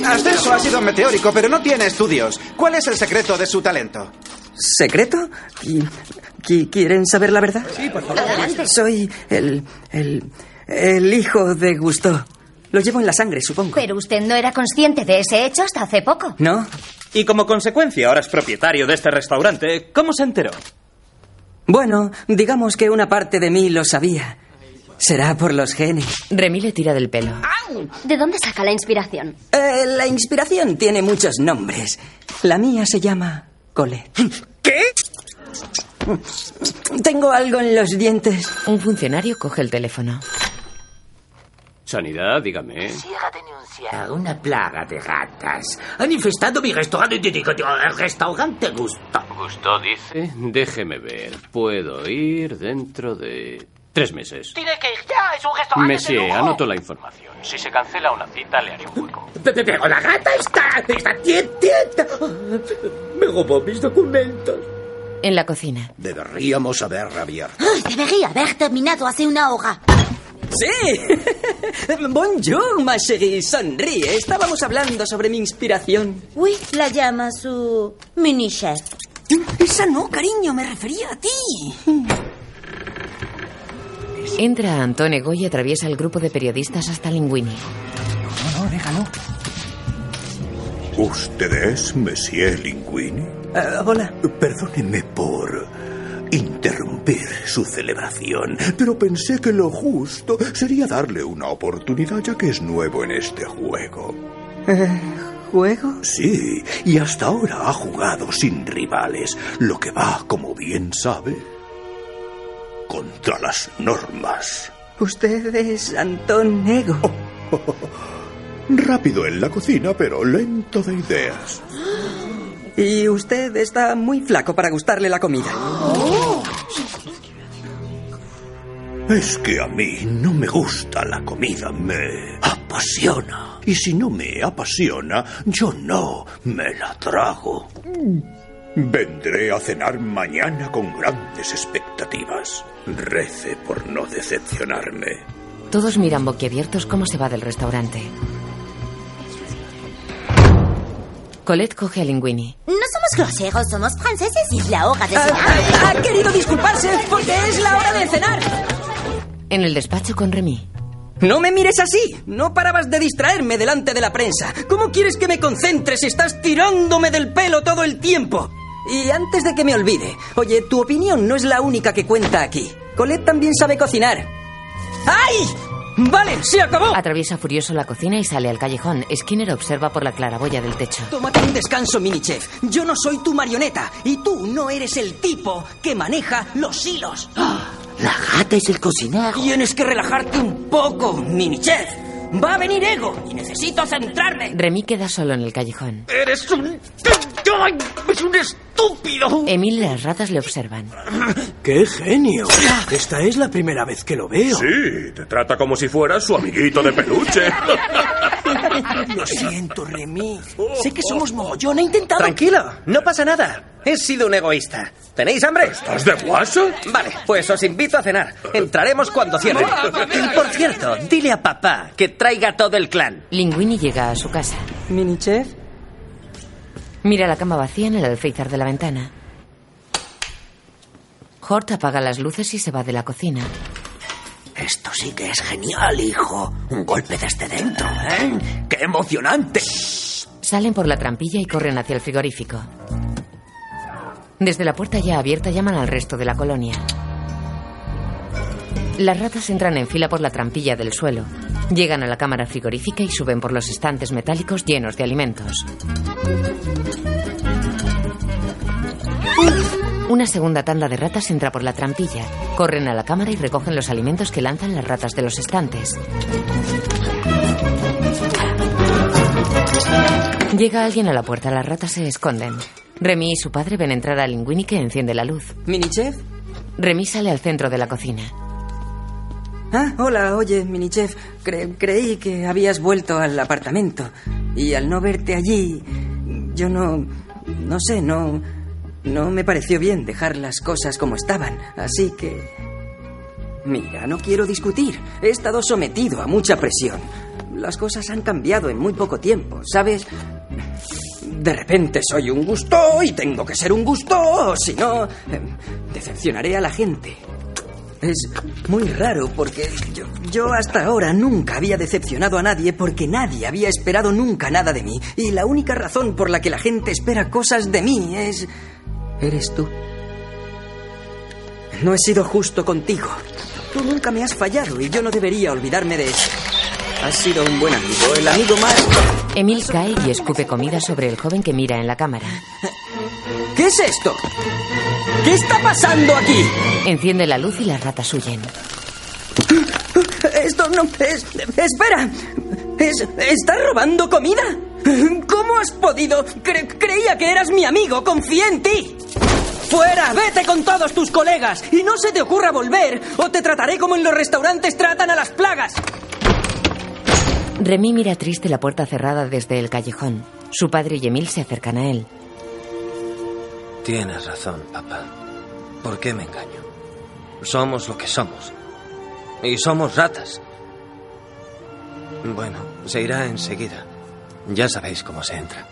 Ascenso ha sido meteórico, pero no tiene estudios. ¿Cuál es el secreto de su talento? ¿Secreto? ¿Qui- qui- ¿Quieren saber la verdad? Sí, por favor. Soy el, el, el hijo de Gusto. Lo llevo en la sangre, supongo. Pero usted no era consciente de ese hecho hasta hace poco. ¿No? Y como consecuencia ahora es propietario de este restaurante. ¿Cómo se enteró? Bueno, digamos que una parte de mí lo sabía. Será por los genes. Remy le tira del pelo. ¿De dónde saca la inspiración? Eh, la inspiración tiene muchos nombres. La mía se llama Colette. ¿Qué? Tengo algo en los dientes. Un funcionario coge el teléfono. Sanidad, dígame. Denunciar una plaga de ratas. Han infestado mi restaurante. digo, digo, El restaurante Gusto. Gusto dice. Déjeme ver. Puedo ir dentro de tres meses. Tiene que ir ya, es un restaurante Monsieur, anoto la información. Si se cancela una cita, le haré un hueco. Pe- pe- Pero la rata está, está tienta. Me robó mis documentos. En la cocina. Deberíamos haber abierto. Ay, debería haber terminado hace una hora. ¡Sí! Bonjour, ma chérie. Sonríe. Estábamos hablando sobre mi inspiración. Uy, la llama su mini chef. Esa no, cariño. Me refería a ti. Entra Antón Ego y atraviesa el grupo de periodistas hasta Linguini. No, no, déjalo. ¿Usted es Monsieur Linguini? Eh, hola. Perdóneme por interrumpir su celebración, pero pensé que lo justo sería darle una oportunidad ya que es nuevo en este juego. Eh, ¿Juego? Sí, y hasta ahora ha jugado sin rivales, lo que va, como bien sabe, contra las normas. Usted es Antón Ego. Rápido en la cocina, pero lento de ideas. Y usted está muy flaco para gustarle la comida. Es que a mí no me gusta la comida, me apasiona. Y si no me apasiona, yo no me la trago. Vendré a cenar mañana con grandes expectativas. Rece por no decepcionarme. Todos miran boquiabiertos cómo se va del restaurante. Colette coge a Linguini. No somos groseros, somos franceses y es la hora de Ah, cenar. ah, ha querido disculparse porque es la hora de cenar. En el despacho con Remy. No me mires así. No parabas de distraerme delante de la prensa. ¿Cómo quieres que me concentre si estás tirándome del pelo todo el tiempo? Y antes de que me olvide, oye, tu opinión no es la única que cuenta aquí. Colette también sabe cocinar. ¡Ay! Vale, se acabó. Atraviesa furioso la cocina y sale al callejón. Skinner observa por la claraboya del techo. Tómate un descanso, mini chef. Yo no soy tu marioneta y tú no eres el tipo que maneja los hilos. La rata es el cocinero. Tienes que relajarte un poco, mini chef. Va a venir Ego y necesito centrarme. Remy queda solo en el callejón. Eres un... ¡Es un estúpido! Emil y las ratas le observan. ¡Qué genio! Esta es la primera vez que lo veo. Sí, te trata como si fueras su amiguito de peluche. Lo siento, Remy. Sé que somos mogollón. He intentado... Tranquilo, no pasa nada. He sido un egoísta. ¿Tenéis hambre? ¿Estás de guasa? Vale, pues os invito a cenar. Entraremos cuando cierre. Y por cierto, dile a papá que traiga todo el clan. Linguini llega a su casa. Mini chef. Mira la cama vacía en el alféizar de la ventana. Hort apaga las luces y se va de la cocina. Esto sí que es genial, hijo. Un golpe desde dentro, ¿eh? ¡Qué emocionante! Salen por la trampilla y corren hacia el frigorífico. Desde la puerta ya abierta llaman al resto de la colonia. Las ratas entran en fila por la trampilla del suelo. Llegan a la cámara frigorífica y suben por los estantes metálicos llenos de alimentos. Una segunda tanda de ratas entra por la trampilla. Corren a la cámara y recogen los alimentos que lanzan las ratas de los estantes. Llega alguien a la puerta, las ratas se esconden. Remy y su padre ven entrar a Linguini que enciende la luz. Mini chef, Remy sale al centro de la cocina. Ah, hola, oye, mini chef. Cre- creí que habías vuelto al apartamento. Y al no verte allí, yo no. No sé, no. No me pareció bien dejar las cosas como estaban. Así que. Mira, no quiero discutir. He estado sometido a mucha presión. Las cosas han cambiado en muy poco tiempo, ¿sabes? De repente soy un gusto y tengo que ser un gusto, o si no, eh, decepcionaré a la gente. Es muy raro porque yo, yo hasta ahora nunca había decepcionado a nadie porque nadie había esperado nunca nada de mí. Y la única razón por la que la gente espera cosas de mí es... Eres tú. No he sido justo contigo. Tú nunca me has fallado y yo no debería olvidarme de eso. Has sido un buen amigo, el amigo más... Emil cae y escupe comida sobre el joven que mira en la cámara. ¿Qué es esto? ¿Qué está pasando aquí? Enciende la luz y las ratas huyen. Esto no es... Espera. Es, ¿Estás robando comida? ¿Cómo has podido? Cre- creía que eras mi amigo. Confié en ti. ¡Fuera! ¡Vete con todos tus colegas! Y no se te ocurra volver, o te trataré como en los restaurantes tratan a las plagas. Remy mira triste la puerta cerrada desde el callejón. Su padre y Emil se acercan a él. Tienes razón, papá. ¿Por qué me engaño? Somos lo que somos. Y somos ratas. Bueno, se irá enseguida. Ya sabéis cómo se entra.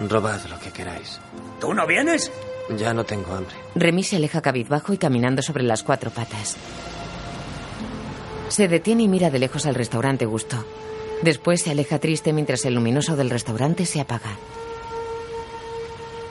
Robad lo que queráis. ¿Tú no vienes? Ya no tengo hambre. Remy se aleja cabizbajo y caminando sobre las cuatro patas. Se detiene y mira de lejos al restaurante Gusto. Después se aleja triste mientras el luminoso del restaurante se apaga.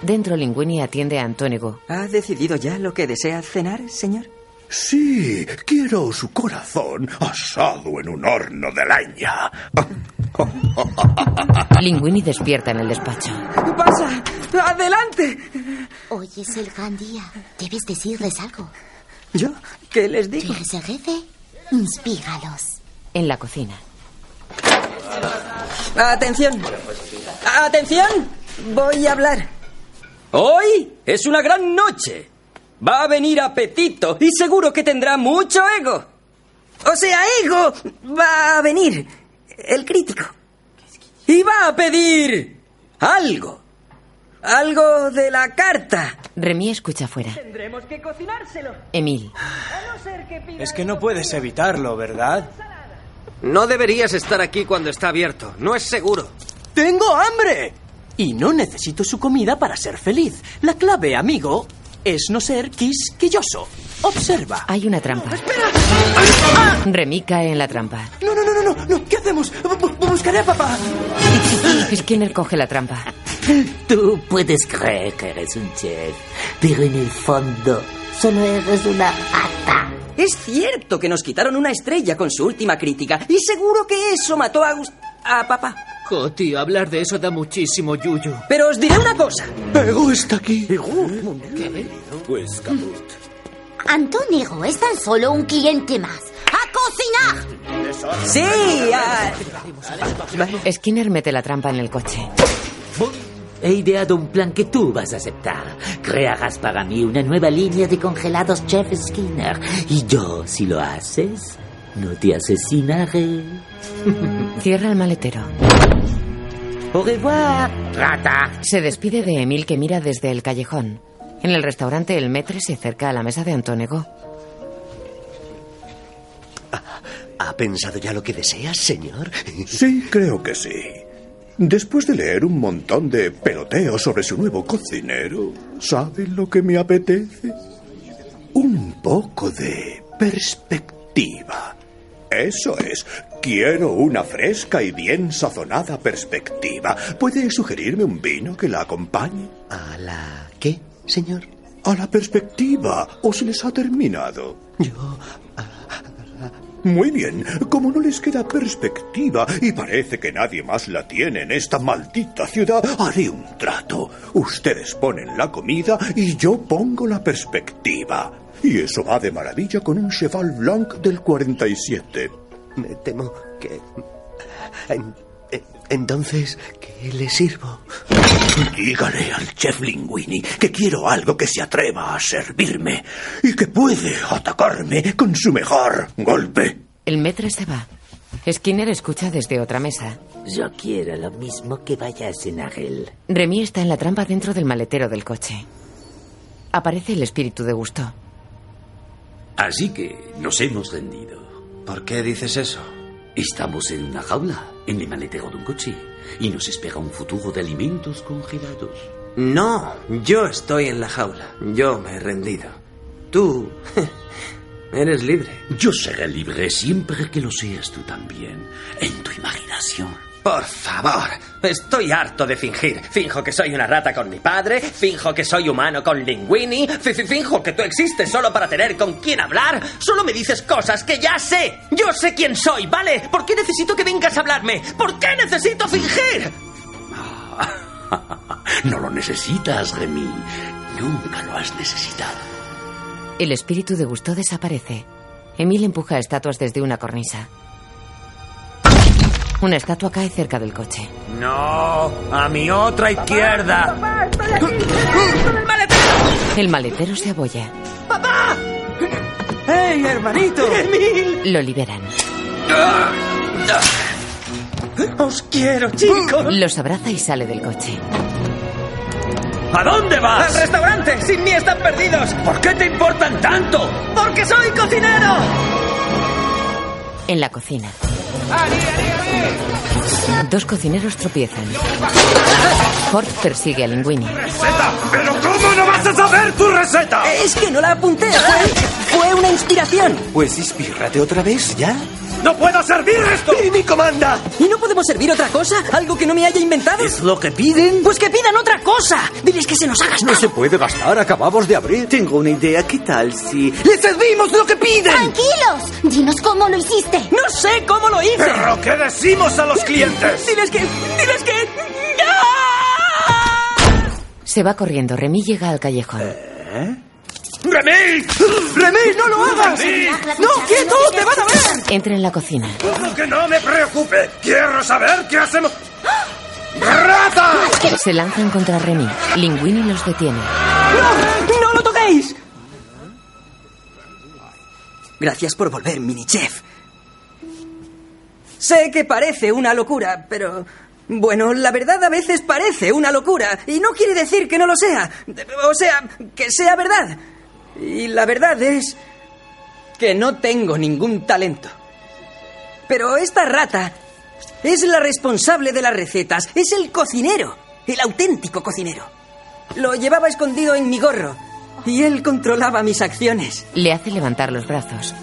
Dentro, Linguini atiende a Antónego. ¿Ha decidido ya lo que desea cenar, señor? Sí, quiero su corazón asado en un horno de leña. Linguini despierta en el despacho. ¡Pasa! ¡Adelante! Hoy es el gran día. Debes decirles algo. ¿Yo? ¿Qué les digo? ¿Quieres el jefe? Inspíralos. En la cocina. ¡Atención! ¡Atención! Voy a hablar. Hoy es una gran noche. Va a venir apetito y seguro que tendrá mucho ego. O sea, ego va a venir. El crítico. Y va a pedir algo. Algo de la carta. Remy escucha fuera. Tendremos que cocinárselo. Emil. Es que no puedes evitarlo, ¿verdad? No deberías estar aquí cuando está abierto. No es seguro. ¡Tengo hambre! Y no necesito su comida para ser feliz. La clave, amigo, es no ser quisquilloso. Observa. Hay una trampa. Remy cae en la trampa. No, no, no, no, no, no. ¿Qué hacemos? Bu- buscaré a papá. Skinner coge la trampa. Tú puedes creer que eres un chef, pero en el fondo solo eres una rata. Es cierto que nos quitaron una estrella con su última crítica y seguro que eso mató a Gus- a papá. Tío, hablar de eso da muchísimo yuyu. Pero os diré una cosa. Ego está aquí. Pues caput. Antónigo es tan solo un cliente más. ¡A cocinar! Sí, ah, Skinner mete la trampa en el coche. He ideado un plan que tú vas a aceptar. Crearás para mí una nueva línea de congelados Chef Skinner. Y yo, si lo haces, no te asesinaré. Cierra el maletero. Au revoir, rata. Se despide de Emil que mira desde el callejón. En el restaurante, el metre se acerca a la mesa de Antónego. ¿Ha pensado ya lo que deseas, señor? Sí, creo que sí. Después de leer un montón de peloteo sobre su nuevo cocinero, ¿saben lo que me apetece? Un poco de perspectiva. Eso es. Quiero una fresca y bien sazonada perspectiva. ¿Puede sugerirme un vino que la acompañe? ¿A la qué, señor? A la perspectiva. ¿O se les ha terminado? Yo... Muy bien, como no les queda perspectiva y parece que nadie más la tiene en esta maldita ciudad, haré un trato. Ustedes ponen la comida y yo pongo la perspectiva. Y eso va de maravilla con un Cheval Blanc del 47. Me temo que... Entonces, ¿qué le sirvo? Dígale al chef Linguini que quiero algo que se atreva a servirme y que puede atacarme con su mejor golpe. El metre se va. Skinner escucha desde otra mesa. Yo quiero lo mismo que vaya a cenar él. Remy está en la trampa dentro del maletero del coche. Aparece el espíritu de Gusto. Así que nos hemos rendido. ¿Por qué dices eso? Estamos en una jaula, en el maletero de un coche, y nos espera un futuro de alimentos congelados. No, yo estoy en la jaula. Yo me he rendido. Tú eres libre. Yo seré libre siempre que lo seas tú también, en tu imaginación. Por favor, estoy harto de fingir. Finjo que soy una rata con mi padre, finjo que soy humano con Linguini, fi- fi- finjo que tú existes solo para tener con quién hablar. Solo me dices cosas que ya sé. Yo sé quién soy, ¿vale? ¿Por qué necesito que vengas a hablarme? ¿Por qué necesito fingir? No lo necesitas, Remy. Nunca lo has necesitado. El espíritu de Gusto desaparece. Emil empuja estatuas desde una cornisa. Una estatua cae cerca del coche. No, a mi otra izquierda. El maletero se abolla. ¡Papá! ¡Hey, hermanito! Lo liberan. Os quiero, chicos. Los abraza y sale del coche. ¿A dónde vas? Al restaurante. Sin mí están perdidos. ¿Por qué te importan tanto? Porque soy cocinero. En la cocina. Dos cocineros tropiezan. Hort persigue a Linguini. ¿Pero cómo no vas a saber tu receta? Es que no la apunté. Fue, fue una inspiración. Pues inspírate otra vez, ¿ya? ¡No puedo servir esto! ¡Y mi comanda! ¿Y no podemos servir otra cosa? ¿Algo que no me haya inventado? ¿Es lo que piden? Pues que pidan otra cosa. Diles que se nos haga No se puede bastar, acabamos de abrir. Tengo una idea, ¿qué tal si le servimos lo que piden? ¡Tranquilos! Dinos cómo lo hiciste. No sé cómo lo hice. ¿Pero qué decimos a los clientes? Diles que... Diles que... Se va corriendo. Remy llega al callejón. ¡Remy! ¡Remy, no lo hagas! ¡No, quieto! ¡Te van a ver! Entra en la cocina. Que no me preocupe. Quiero saber qué hacemos. ¡Rata! Se lanzan contra Remy. Linguini los detiene. ¡No! ¡No lo toquéis! Gracias por volver, mini chef. Sé que parece una locura, pero... Bueno, la verdad a veces parece una locura, y no quiere decir que no lo sea. O sea, que sea verdad. Y la verdad es que no tengo ningún talento. Pero esta rata es la responsable de las recetas, es el cocinero, el auténtico cocinero. Lo llevaba escondido en mi gorro y él controlaba mis acciones. Le hace levantar los brazos.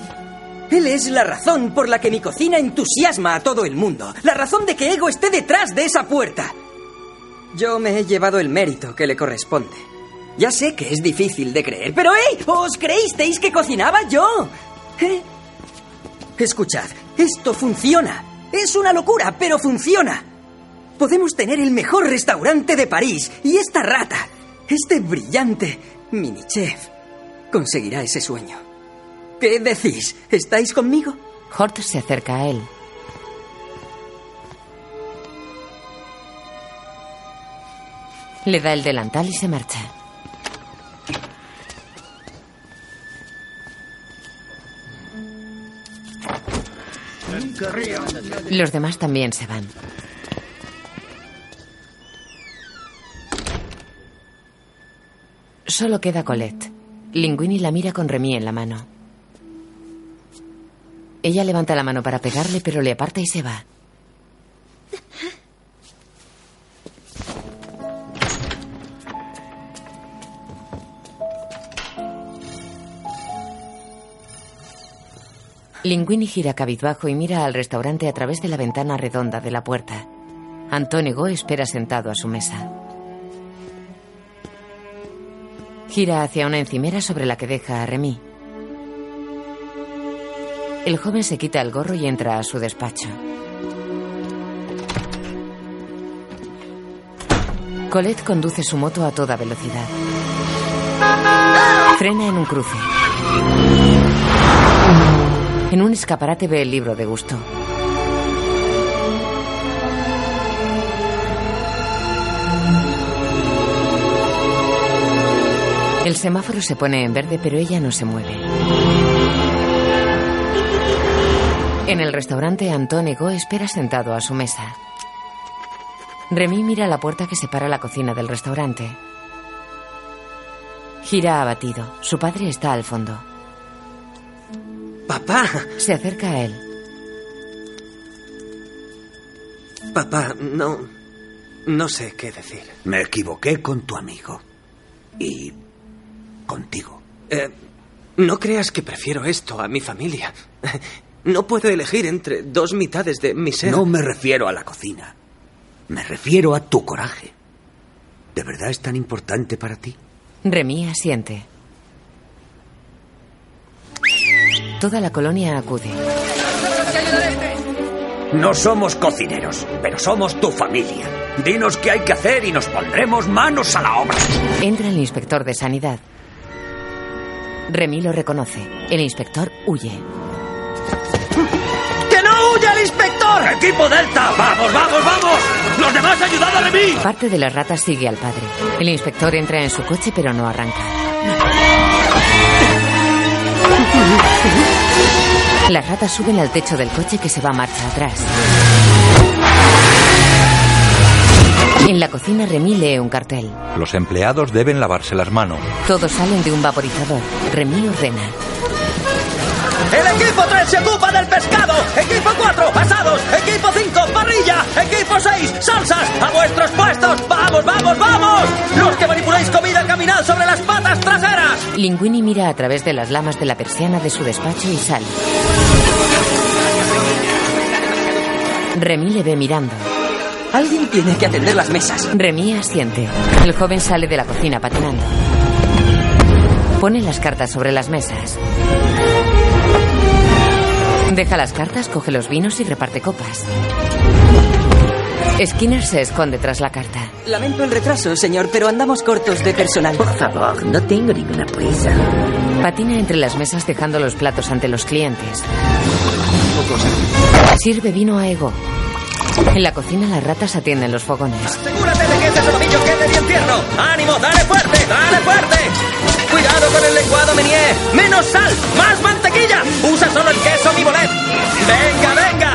Él es la razón por la que mi cocina entusiasma a todo el mundo. La razón de que Ego esté detrás de esa puerta. Yo me he llevado el mérito que le corresponde. Ya sé que es difícil de creer, pero ¡hey! ¿Os creísteis que cocinaba yo? ¿Eh? Escuchad, esto funciona. Es una locura, pero funciona. Podemos tener el mejor restaurante de París y esta rata, este brillante mini chef, conseguirá ese sueño. ¿Qué decís? ¿Estáis conmigo? Hort se acerca a él. Le da el delantal y se marcha. Los demás también se van. Solo queda Colette. Linguini la mira con Remy en la mano. Ella levanta la mano para pegarle, pero le aparta y se va. Linguini gira cabizbajo y mira al restaurante a través de la ventana redonda de la puerta. Antonio Go espera sentado a su mesa. Gira hacia una encimera sobre la que deja a Remy. El joven se quita el gorro y entra a su despacho. Colette conduce su moto a toda velocidad. Frena en un cruce. En un escaparate ve el libro de gusto. El semáforo se pone en verde, pero ella no se mueve. En el restaurante, Antónigo espera sentado a su mesa. Remy mira la puerta que separa la cocina del restaurante. Gira abatido. Su padre está al fondo. Papá. Se acerca a él. Papá, no. No sé qué decir. Me equivoqué con tu amigo. Y contigo. Eh, no creas que prefiero esto a mi familia. No puedo elegir entre dos mitades de mi ser. No me refiero a la cocina. Me refiero a tu coraje. ¿De verdad es tan importante para ti? Remy asiente. Toda la colonia acude. No somos cocineros, pero somos tu familia. Dinos qué hay que hacer y nos pondremos manos a la obra. Entra el inspector de sanidad. Remy lo reconoce. El inspector huye. ¡Que no huya el inspector! ¡Equipo Delta! ¡Vamos, vamos, vamos! ¡Los demás ayudad a Remy! Parte de las ratas sigue al padre. El inspector entra en su coche pero no arranca. Las ratas suben al techo del coche que se va marcha atrás. En la cocina Remy lee un cartel. Los empleados deben lavarse las manos. Todos salen de un vaporizador. Remy ordena. ¡El equipo 3 se ocupa del pescado! ¡Equipo 4, asados! ¡Equipo 5, parrilla! ¡Equipo 6, salsas! ¡A vuestros puestos! ¡Vamos, vamos, vamos! ¡Los que manipuláis comida, sobre las patas traseras! Linguini mira a través de las lamas de la persiana de su despacho y sale. Remy le ve mirando. Alguien tiene que atender las mesas. Remy asiente. El joven sale de la cocina patinando. Pone las cartas sobre las mesas. Deja las cartas, coge los vinos y reparte copas. Skinner se esconde tras la carta. Lamento el retraso, señor, pero andamos cortos de personal. Por favor, no tengo ninguna prisa. Patina entre las mesas dejando los platos ante los clientes. Sirve vino a Ego. En la cocina las ratas atienden los fogones. Asegúrate de que ese solomillo quede bien tierno. ¡Ánimo! ¡Dale fuerte! ¡Dale fuerte! ¡Cuidado con el lenguado, Menier! ¡Menos sal! ¡Más mantequilla! ¡Usa solo el queso mi bolet! ¡Venga, venga!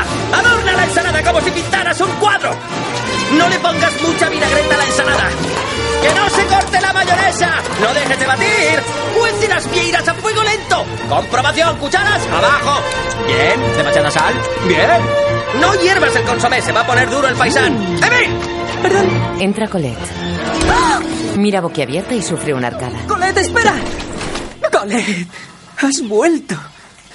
¡Adorna la ensalada como si pintaras un cuadro! ¡No le pongas mucha vinagreta a la ensalada! ¡Que no se corte la mayonesa! ¡No dejes de batir! ¡Cuece las vieiras a fuego lento! ¡Comprobación! ¡Cucharas! ¡Abajo! Bien. ¿Demasiada sal? Bien. No hiervas el consomé, se va a poner duro el paisán. ¡Emi! Perdón. Entra Colette. Mira boquiabierta y sufre una arcada. Colette, espera. Colette, has vuelto.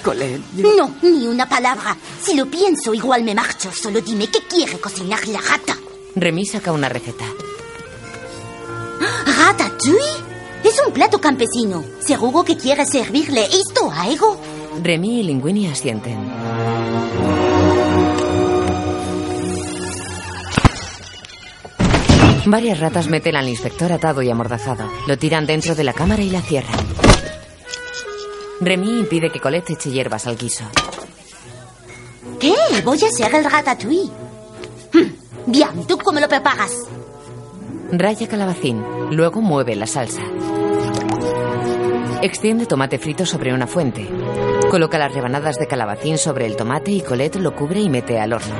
Colette. yo- No, ni una palabra. Si lo pienso, igual me marcho. Solo dime qué quiere cocinar la rata. Remy saca una receta. ¿Ratatouille? Es un plato campesino. Seguro que quiere servirle esto a Ego. Remy y Linguini asienten. Varias ratas meten al inspector atado y amordazado. Lo tiran dentro de la cámara y la cierran. Remy impide que Colette eche hierbas al guiso. ¿Qué? Voy a hacer el ratatouille. Hmm, Bien, ¿tú cómo lo preparas? Raya calabacín. Luego mueve la salsa. Extiende tomate frito sobre una fuente. Coloca las rebanadas de calabacín sobre el tomate y Colette lo cubre y mete al horno.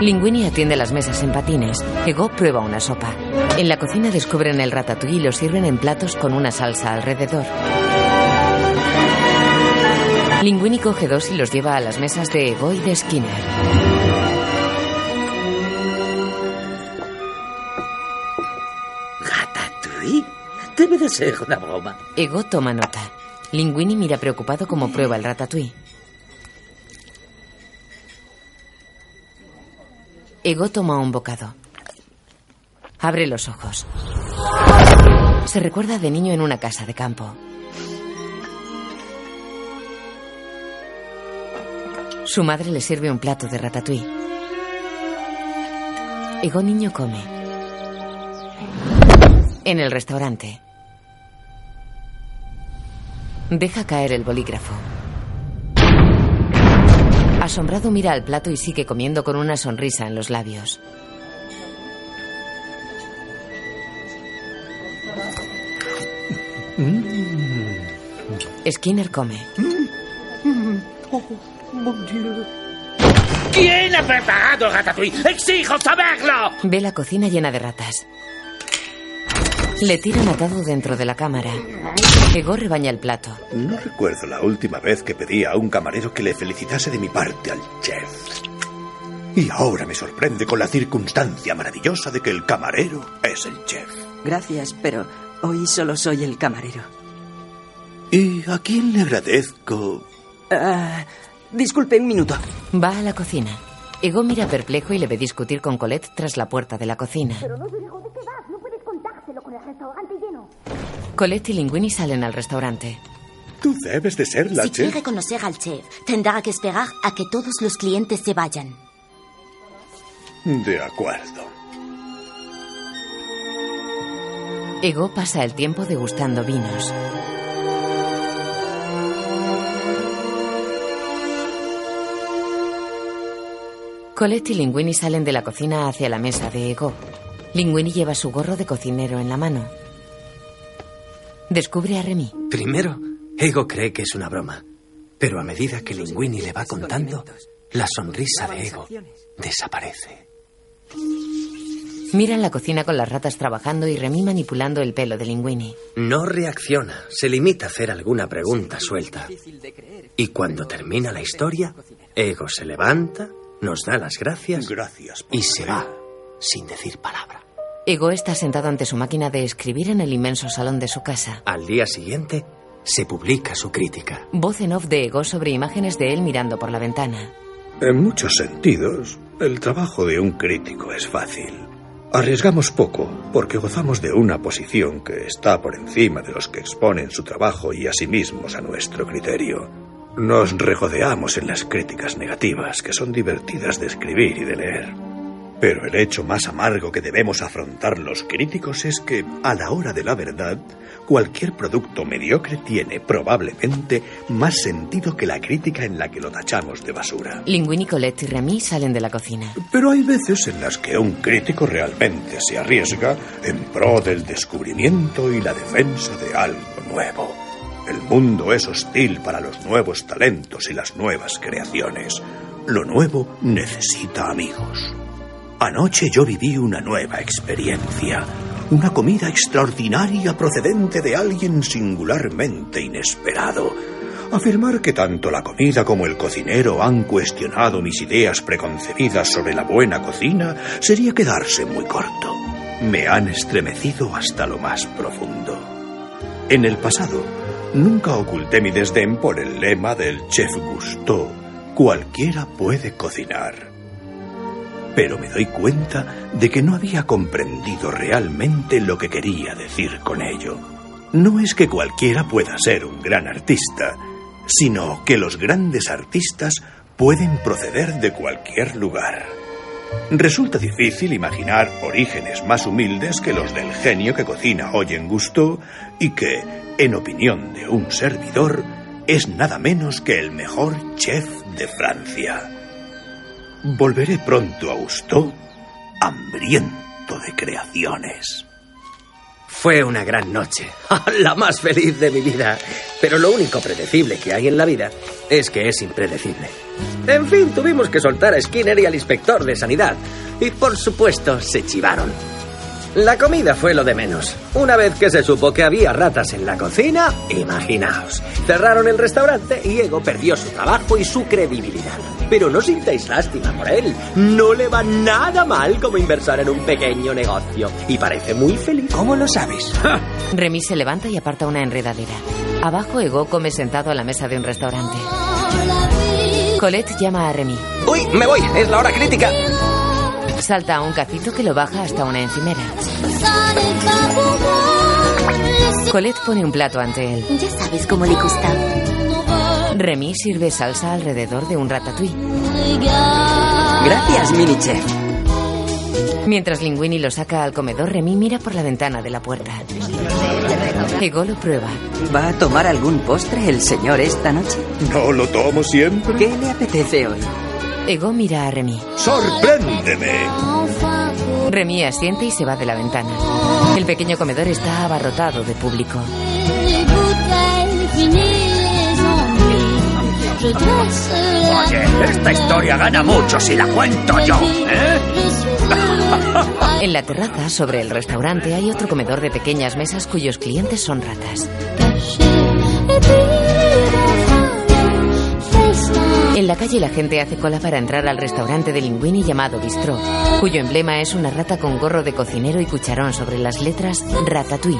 Linguini atiende las mesas en patines. Ego prueba una sopa. En la cocina descubren el ratatouille y lo sirven en platos con una salsa alrededor. Linguini coge dos y los lleva a las mesas de Ego y de Skinner. ¿Ratatouille? Debe de ser una broma. Ego toma nota. Linguini mira preocupado como prueba el ratatouille. Ego toma un bocado. Abre los ojos. Se recuerda de niño en una casa de campo. Su madre le sirve un plato de ratatouille. Ego niño come. En el restaurante. Deja caer el bolígrafo. Asombrado mira al plato y sigue comiendo con una sonrisa en los labios. Mm. Skinner come. ¿Quién ha preparado ratatouille? ¡Exijo saberlo! Ve la cocina llena de ratas. Le tiran atado dentro de la cámara. Ego rebaña el plato. No recuerdo la última vez que pedí a un camarero que le felicitase de mi parte al chef. Y ahora me sorprende con la circunstancia maravillosa de que el camarero es el chef. Gracias, pero hoy solo soy el camarero. ¿Y a quién le agradezco? Ah, disculpe un minuto. Va a la cocina. Ego mira perplejo y le ve discutir con Colette tras la puerta de la cocina. Pero no de qué vas, no puedes contárselo con el restaurante lleno. Colette y Linguini salen al restaurante. Tú debes de ser la si chef. quiere conocer al chef, tendrá que esperar a que todos los clientes se vayan. De acuerdo. Ego pasa el tiempo degustando vinos. Colette y Linguini salen de la cocina hacia la mesa de Ego. Linguini lleva su gorro de cocinero en la mano. Descubre a Remy. Primero, Ego cree que es una broma. Pero a medida que Linguini le va contando, la sonrisa de Ego desaparece. Miran la cocina con las ratas trabajando y Remy manipulando el pelo de Linguini. No reacciona, se limita a hacer alguna pregunta suelta. Y cuando termina la historia, Ego se levanta, nos da las gracias, gracias y se va sin decir palabra. Ego está sentado ante su máquina de escribir en el inmenso salón de su casa. Al día siguiente, se publica su crítica. Voz en off de Ego sobre imágenes de él mirando por la ventana. En muchos sentidos, el trabajo de un crítico es fácil. Arriesgamos poco porque gozamos de una posición que está por encima de los que exponen su trabajo y a sí mismos a nuestro criterio. Nos regodeamos en las críticas negativas, que son divertidas de escribir y de leer. Pero el hecho más amargo que debemos afrontar los críticos es que, a la hora de la verdad, cualquier producto mediocre tiene probablemente más sentido que la crítica en la que lo tachamos de basura. Linguini, Colette y Remy salen de la cocina. Pero hay veces en las que un crítico realmente se arriesga en pro del descubrimiento y la defensa de algo nuevo. El mundo es hostil para los nuevos talentos y las nuevas creaciones. Lo nuevo necesita amigos. Anoche yo viví una nueva experiencia. Una comida extraordinaria procedente de alguien singularmente inesperado. Afirmar que tanto la comida como el cocinero han cuestionado mis ideas preconcebidas sobre la buena cocina sería quedarse muy corto. Me han estremecido hasta lo más profundo. En el pasado, nunca oculté mi desdén por el lema del chef Gusteau. Cualquiera puede cocinar. Pero me doy cuenta de que no había comprendido realmente lo que quería decir con ello. No es que cualquiera pueda ser un gran artista, sino que los grandes artistas pueden proceder de cualquier lugar. Resulta difícil imaginar orígenes más humildes que los del genio que cocina hoy en Gusto y que, en opinión de un servidor, es nada menos que el mejor chef de Francia. Volveré pronto a Gusto, hambriento de creaciones. Fue una gran noche, la más feliz de mi vida. Pero lo único predecible que hay en la vida es que es impredecible. En fin, tuvimos que soltar a Skinner y al inspector de sanidad. Y por supuesto, se chivaron. La comida fue lo de menos. Una vez que se supo que había ratas en la cocina, imaginaos. Cerraron el restaurante y Ego perdió su trabajo y su credibilidad. Pero no sintáis lástima por él. No le va nada mal como inversor en un pequeño negocio. Y parece muy feliz. ¿Cómo lo sabes? Remy se levanta y aparta una enredadera. Abajo, Ego come sentado a la mesa de un restaurante. Colette llama a Remy. ¡Uy! ¡Me voy! ¡Es la hora crítica! Salta a un cacito que lo baja hasta una encimera. Colette pone un plato ante él. Ya sabes cómo le gusta. Remy sirve salsa alrededor de un ratatouille. Gracias, mini chef. Mientras Linguini lo saca al comedor, Remy mira por la ventana de la puerta. Ego lo prueba. ¿Va a tomar algún postre el señor esta noche? No lo tomo siempre. ¿Qué le apetece hoy? Ego mira a Remy. ¡Sorpréndeme! Remy asiente y se va de la ventana. El pequeño comedor está abarrotado de público. Oye, esta historia gana mucho si la cuento yo, ¿eh? En la terraza, sobre el restaurante, hay otro comedor de pequeñas mesas cuyos clientes son ratas. En la calle la gente hace cola para entrar al restaurante de Linguini llamado Bistró, cuyo emblema es una rata con gorro de cocinero y cucharón sobre las letras Ratatouille.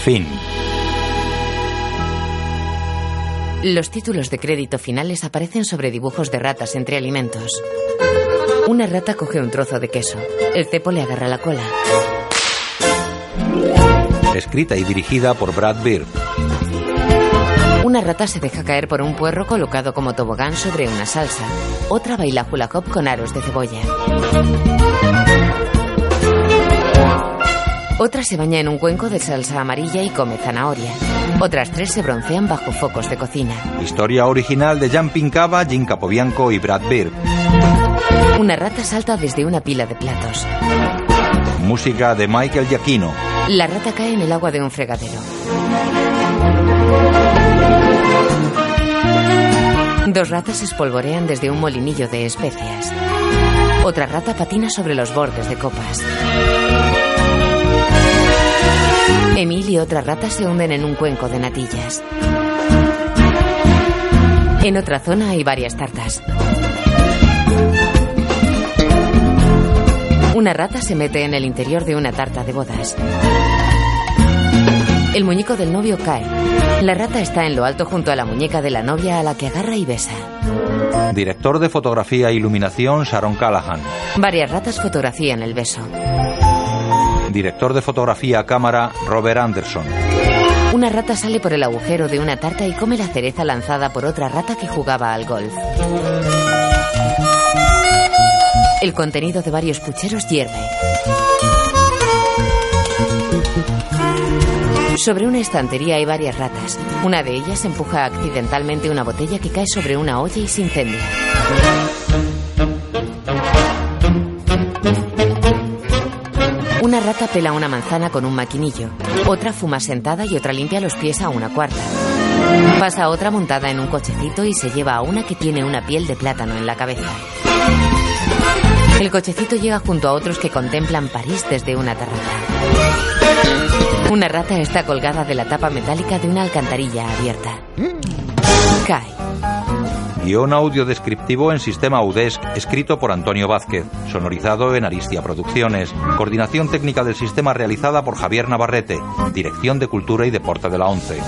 Fin. Los títulos de crédito finales aparecen sobre dibujos de ratas entre alimentos. Una rata coge un trozo de queso. El cepo le agarra la cola. Escrita y dirigida por Brad Bird. Una rata se deja caer por un puerro colocado como tobogán sobre una salsa. Otra baila hula hoop con aros de cebolla. Otra se baña en un cuenco de salsa amarilla y come zanahoria. Otras tres se broncean bajo focos de cocina. Historia original de Jan Pincava, Jim Capobianco y Brad Bird. Una rata salta desde una pila de platos. Música de Michael Giacchino. La rata cae en el agua de un fregadero. Dos ratas se espolvorean desde un molinillo de especias. Otra rata patina sobre los bordes de copas. Emil y otra rata se hunden en un cuenco de natillas. En otra zona hay varias tartas. Una rata se mete en el interior de una tarta de bodas. El muñeco del novio cae. La rata está en lo alto junto a la muñeca de la novia a la que agarra y besa. Director de fotografía e iluminación Sharon Callahan. Varias ratas fotografían el beso. Director de fotografía cámara Robert Anderson. Una rata sale por el agujero de una tarta y come la cereza lanzada por otra rata que jugaba al golf. El contenido de varios pucheros hierve. Sobre una estantería hay varias ratas. Una de ellas empuja accidentalmente una botella que cae sobre una olla y se incendia. Una rata pela una manzana con un maquinillo. Otra fuma sentada y otra limpia los pies a una cuarta. Pasa otra montada en un cochecito y se lleva a una que tiene una piel de plátano en la cabeza. El cochecito llega junto a otros que contemplan París desde una terraza. Una rata está colgada de la tapa metálica de una alcantarilla abierta. Cae. Guión audio descriptivo en sistema UDESC, escrito por Antonio Vázquez, sonorizado en Aristia Producciones, coordinación técnica del sistema realizada por Javier Navarrete, Dirección de Cultura y Deporte de la ONCE.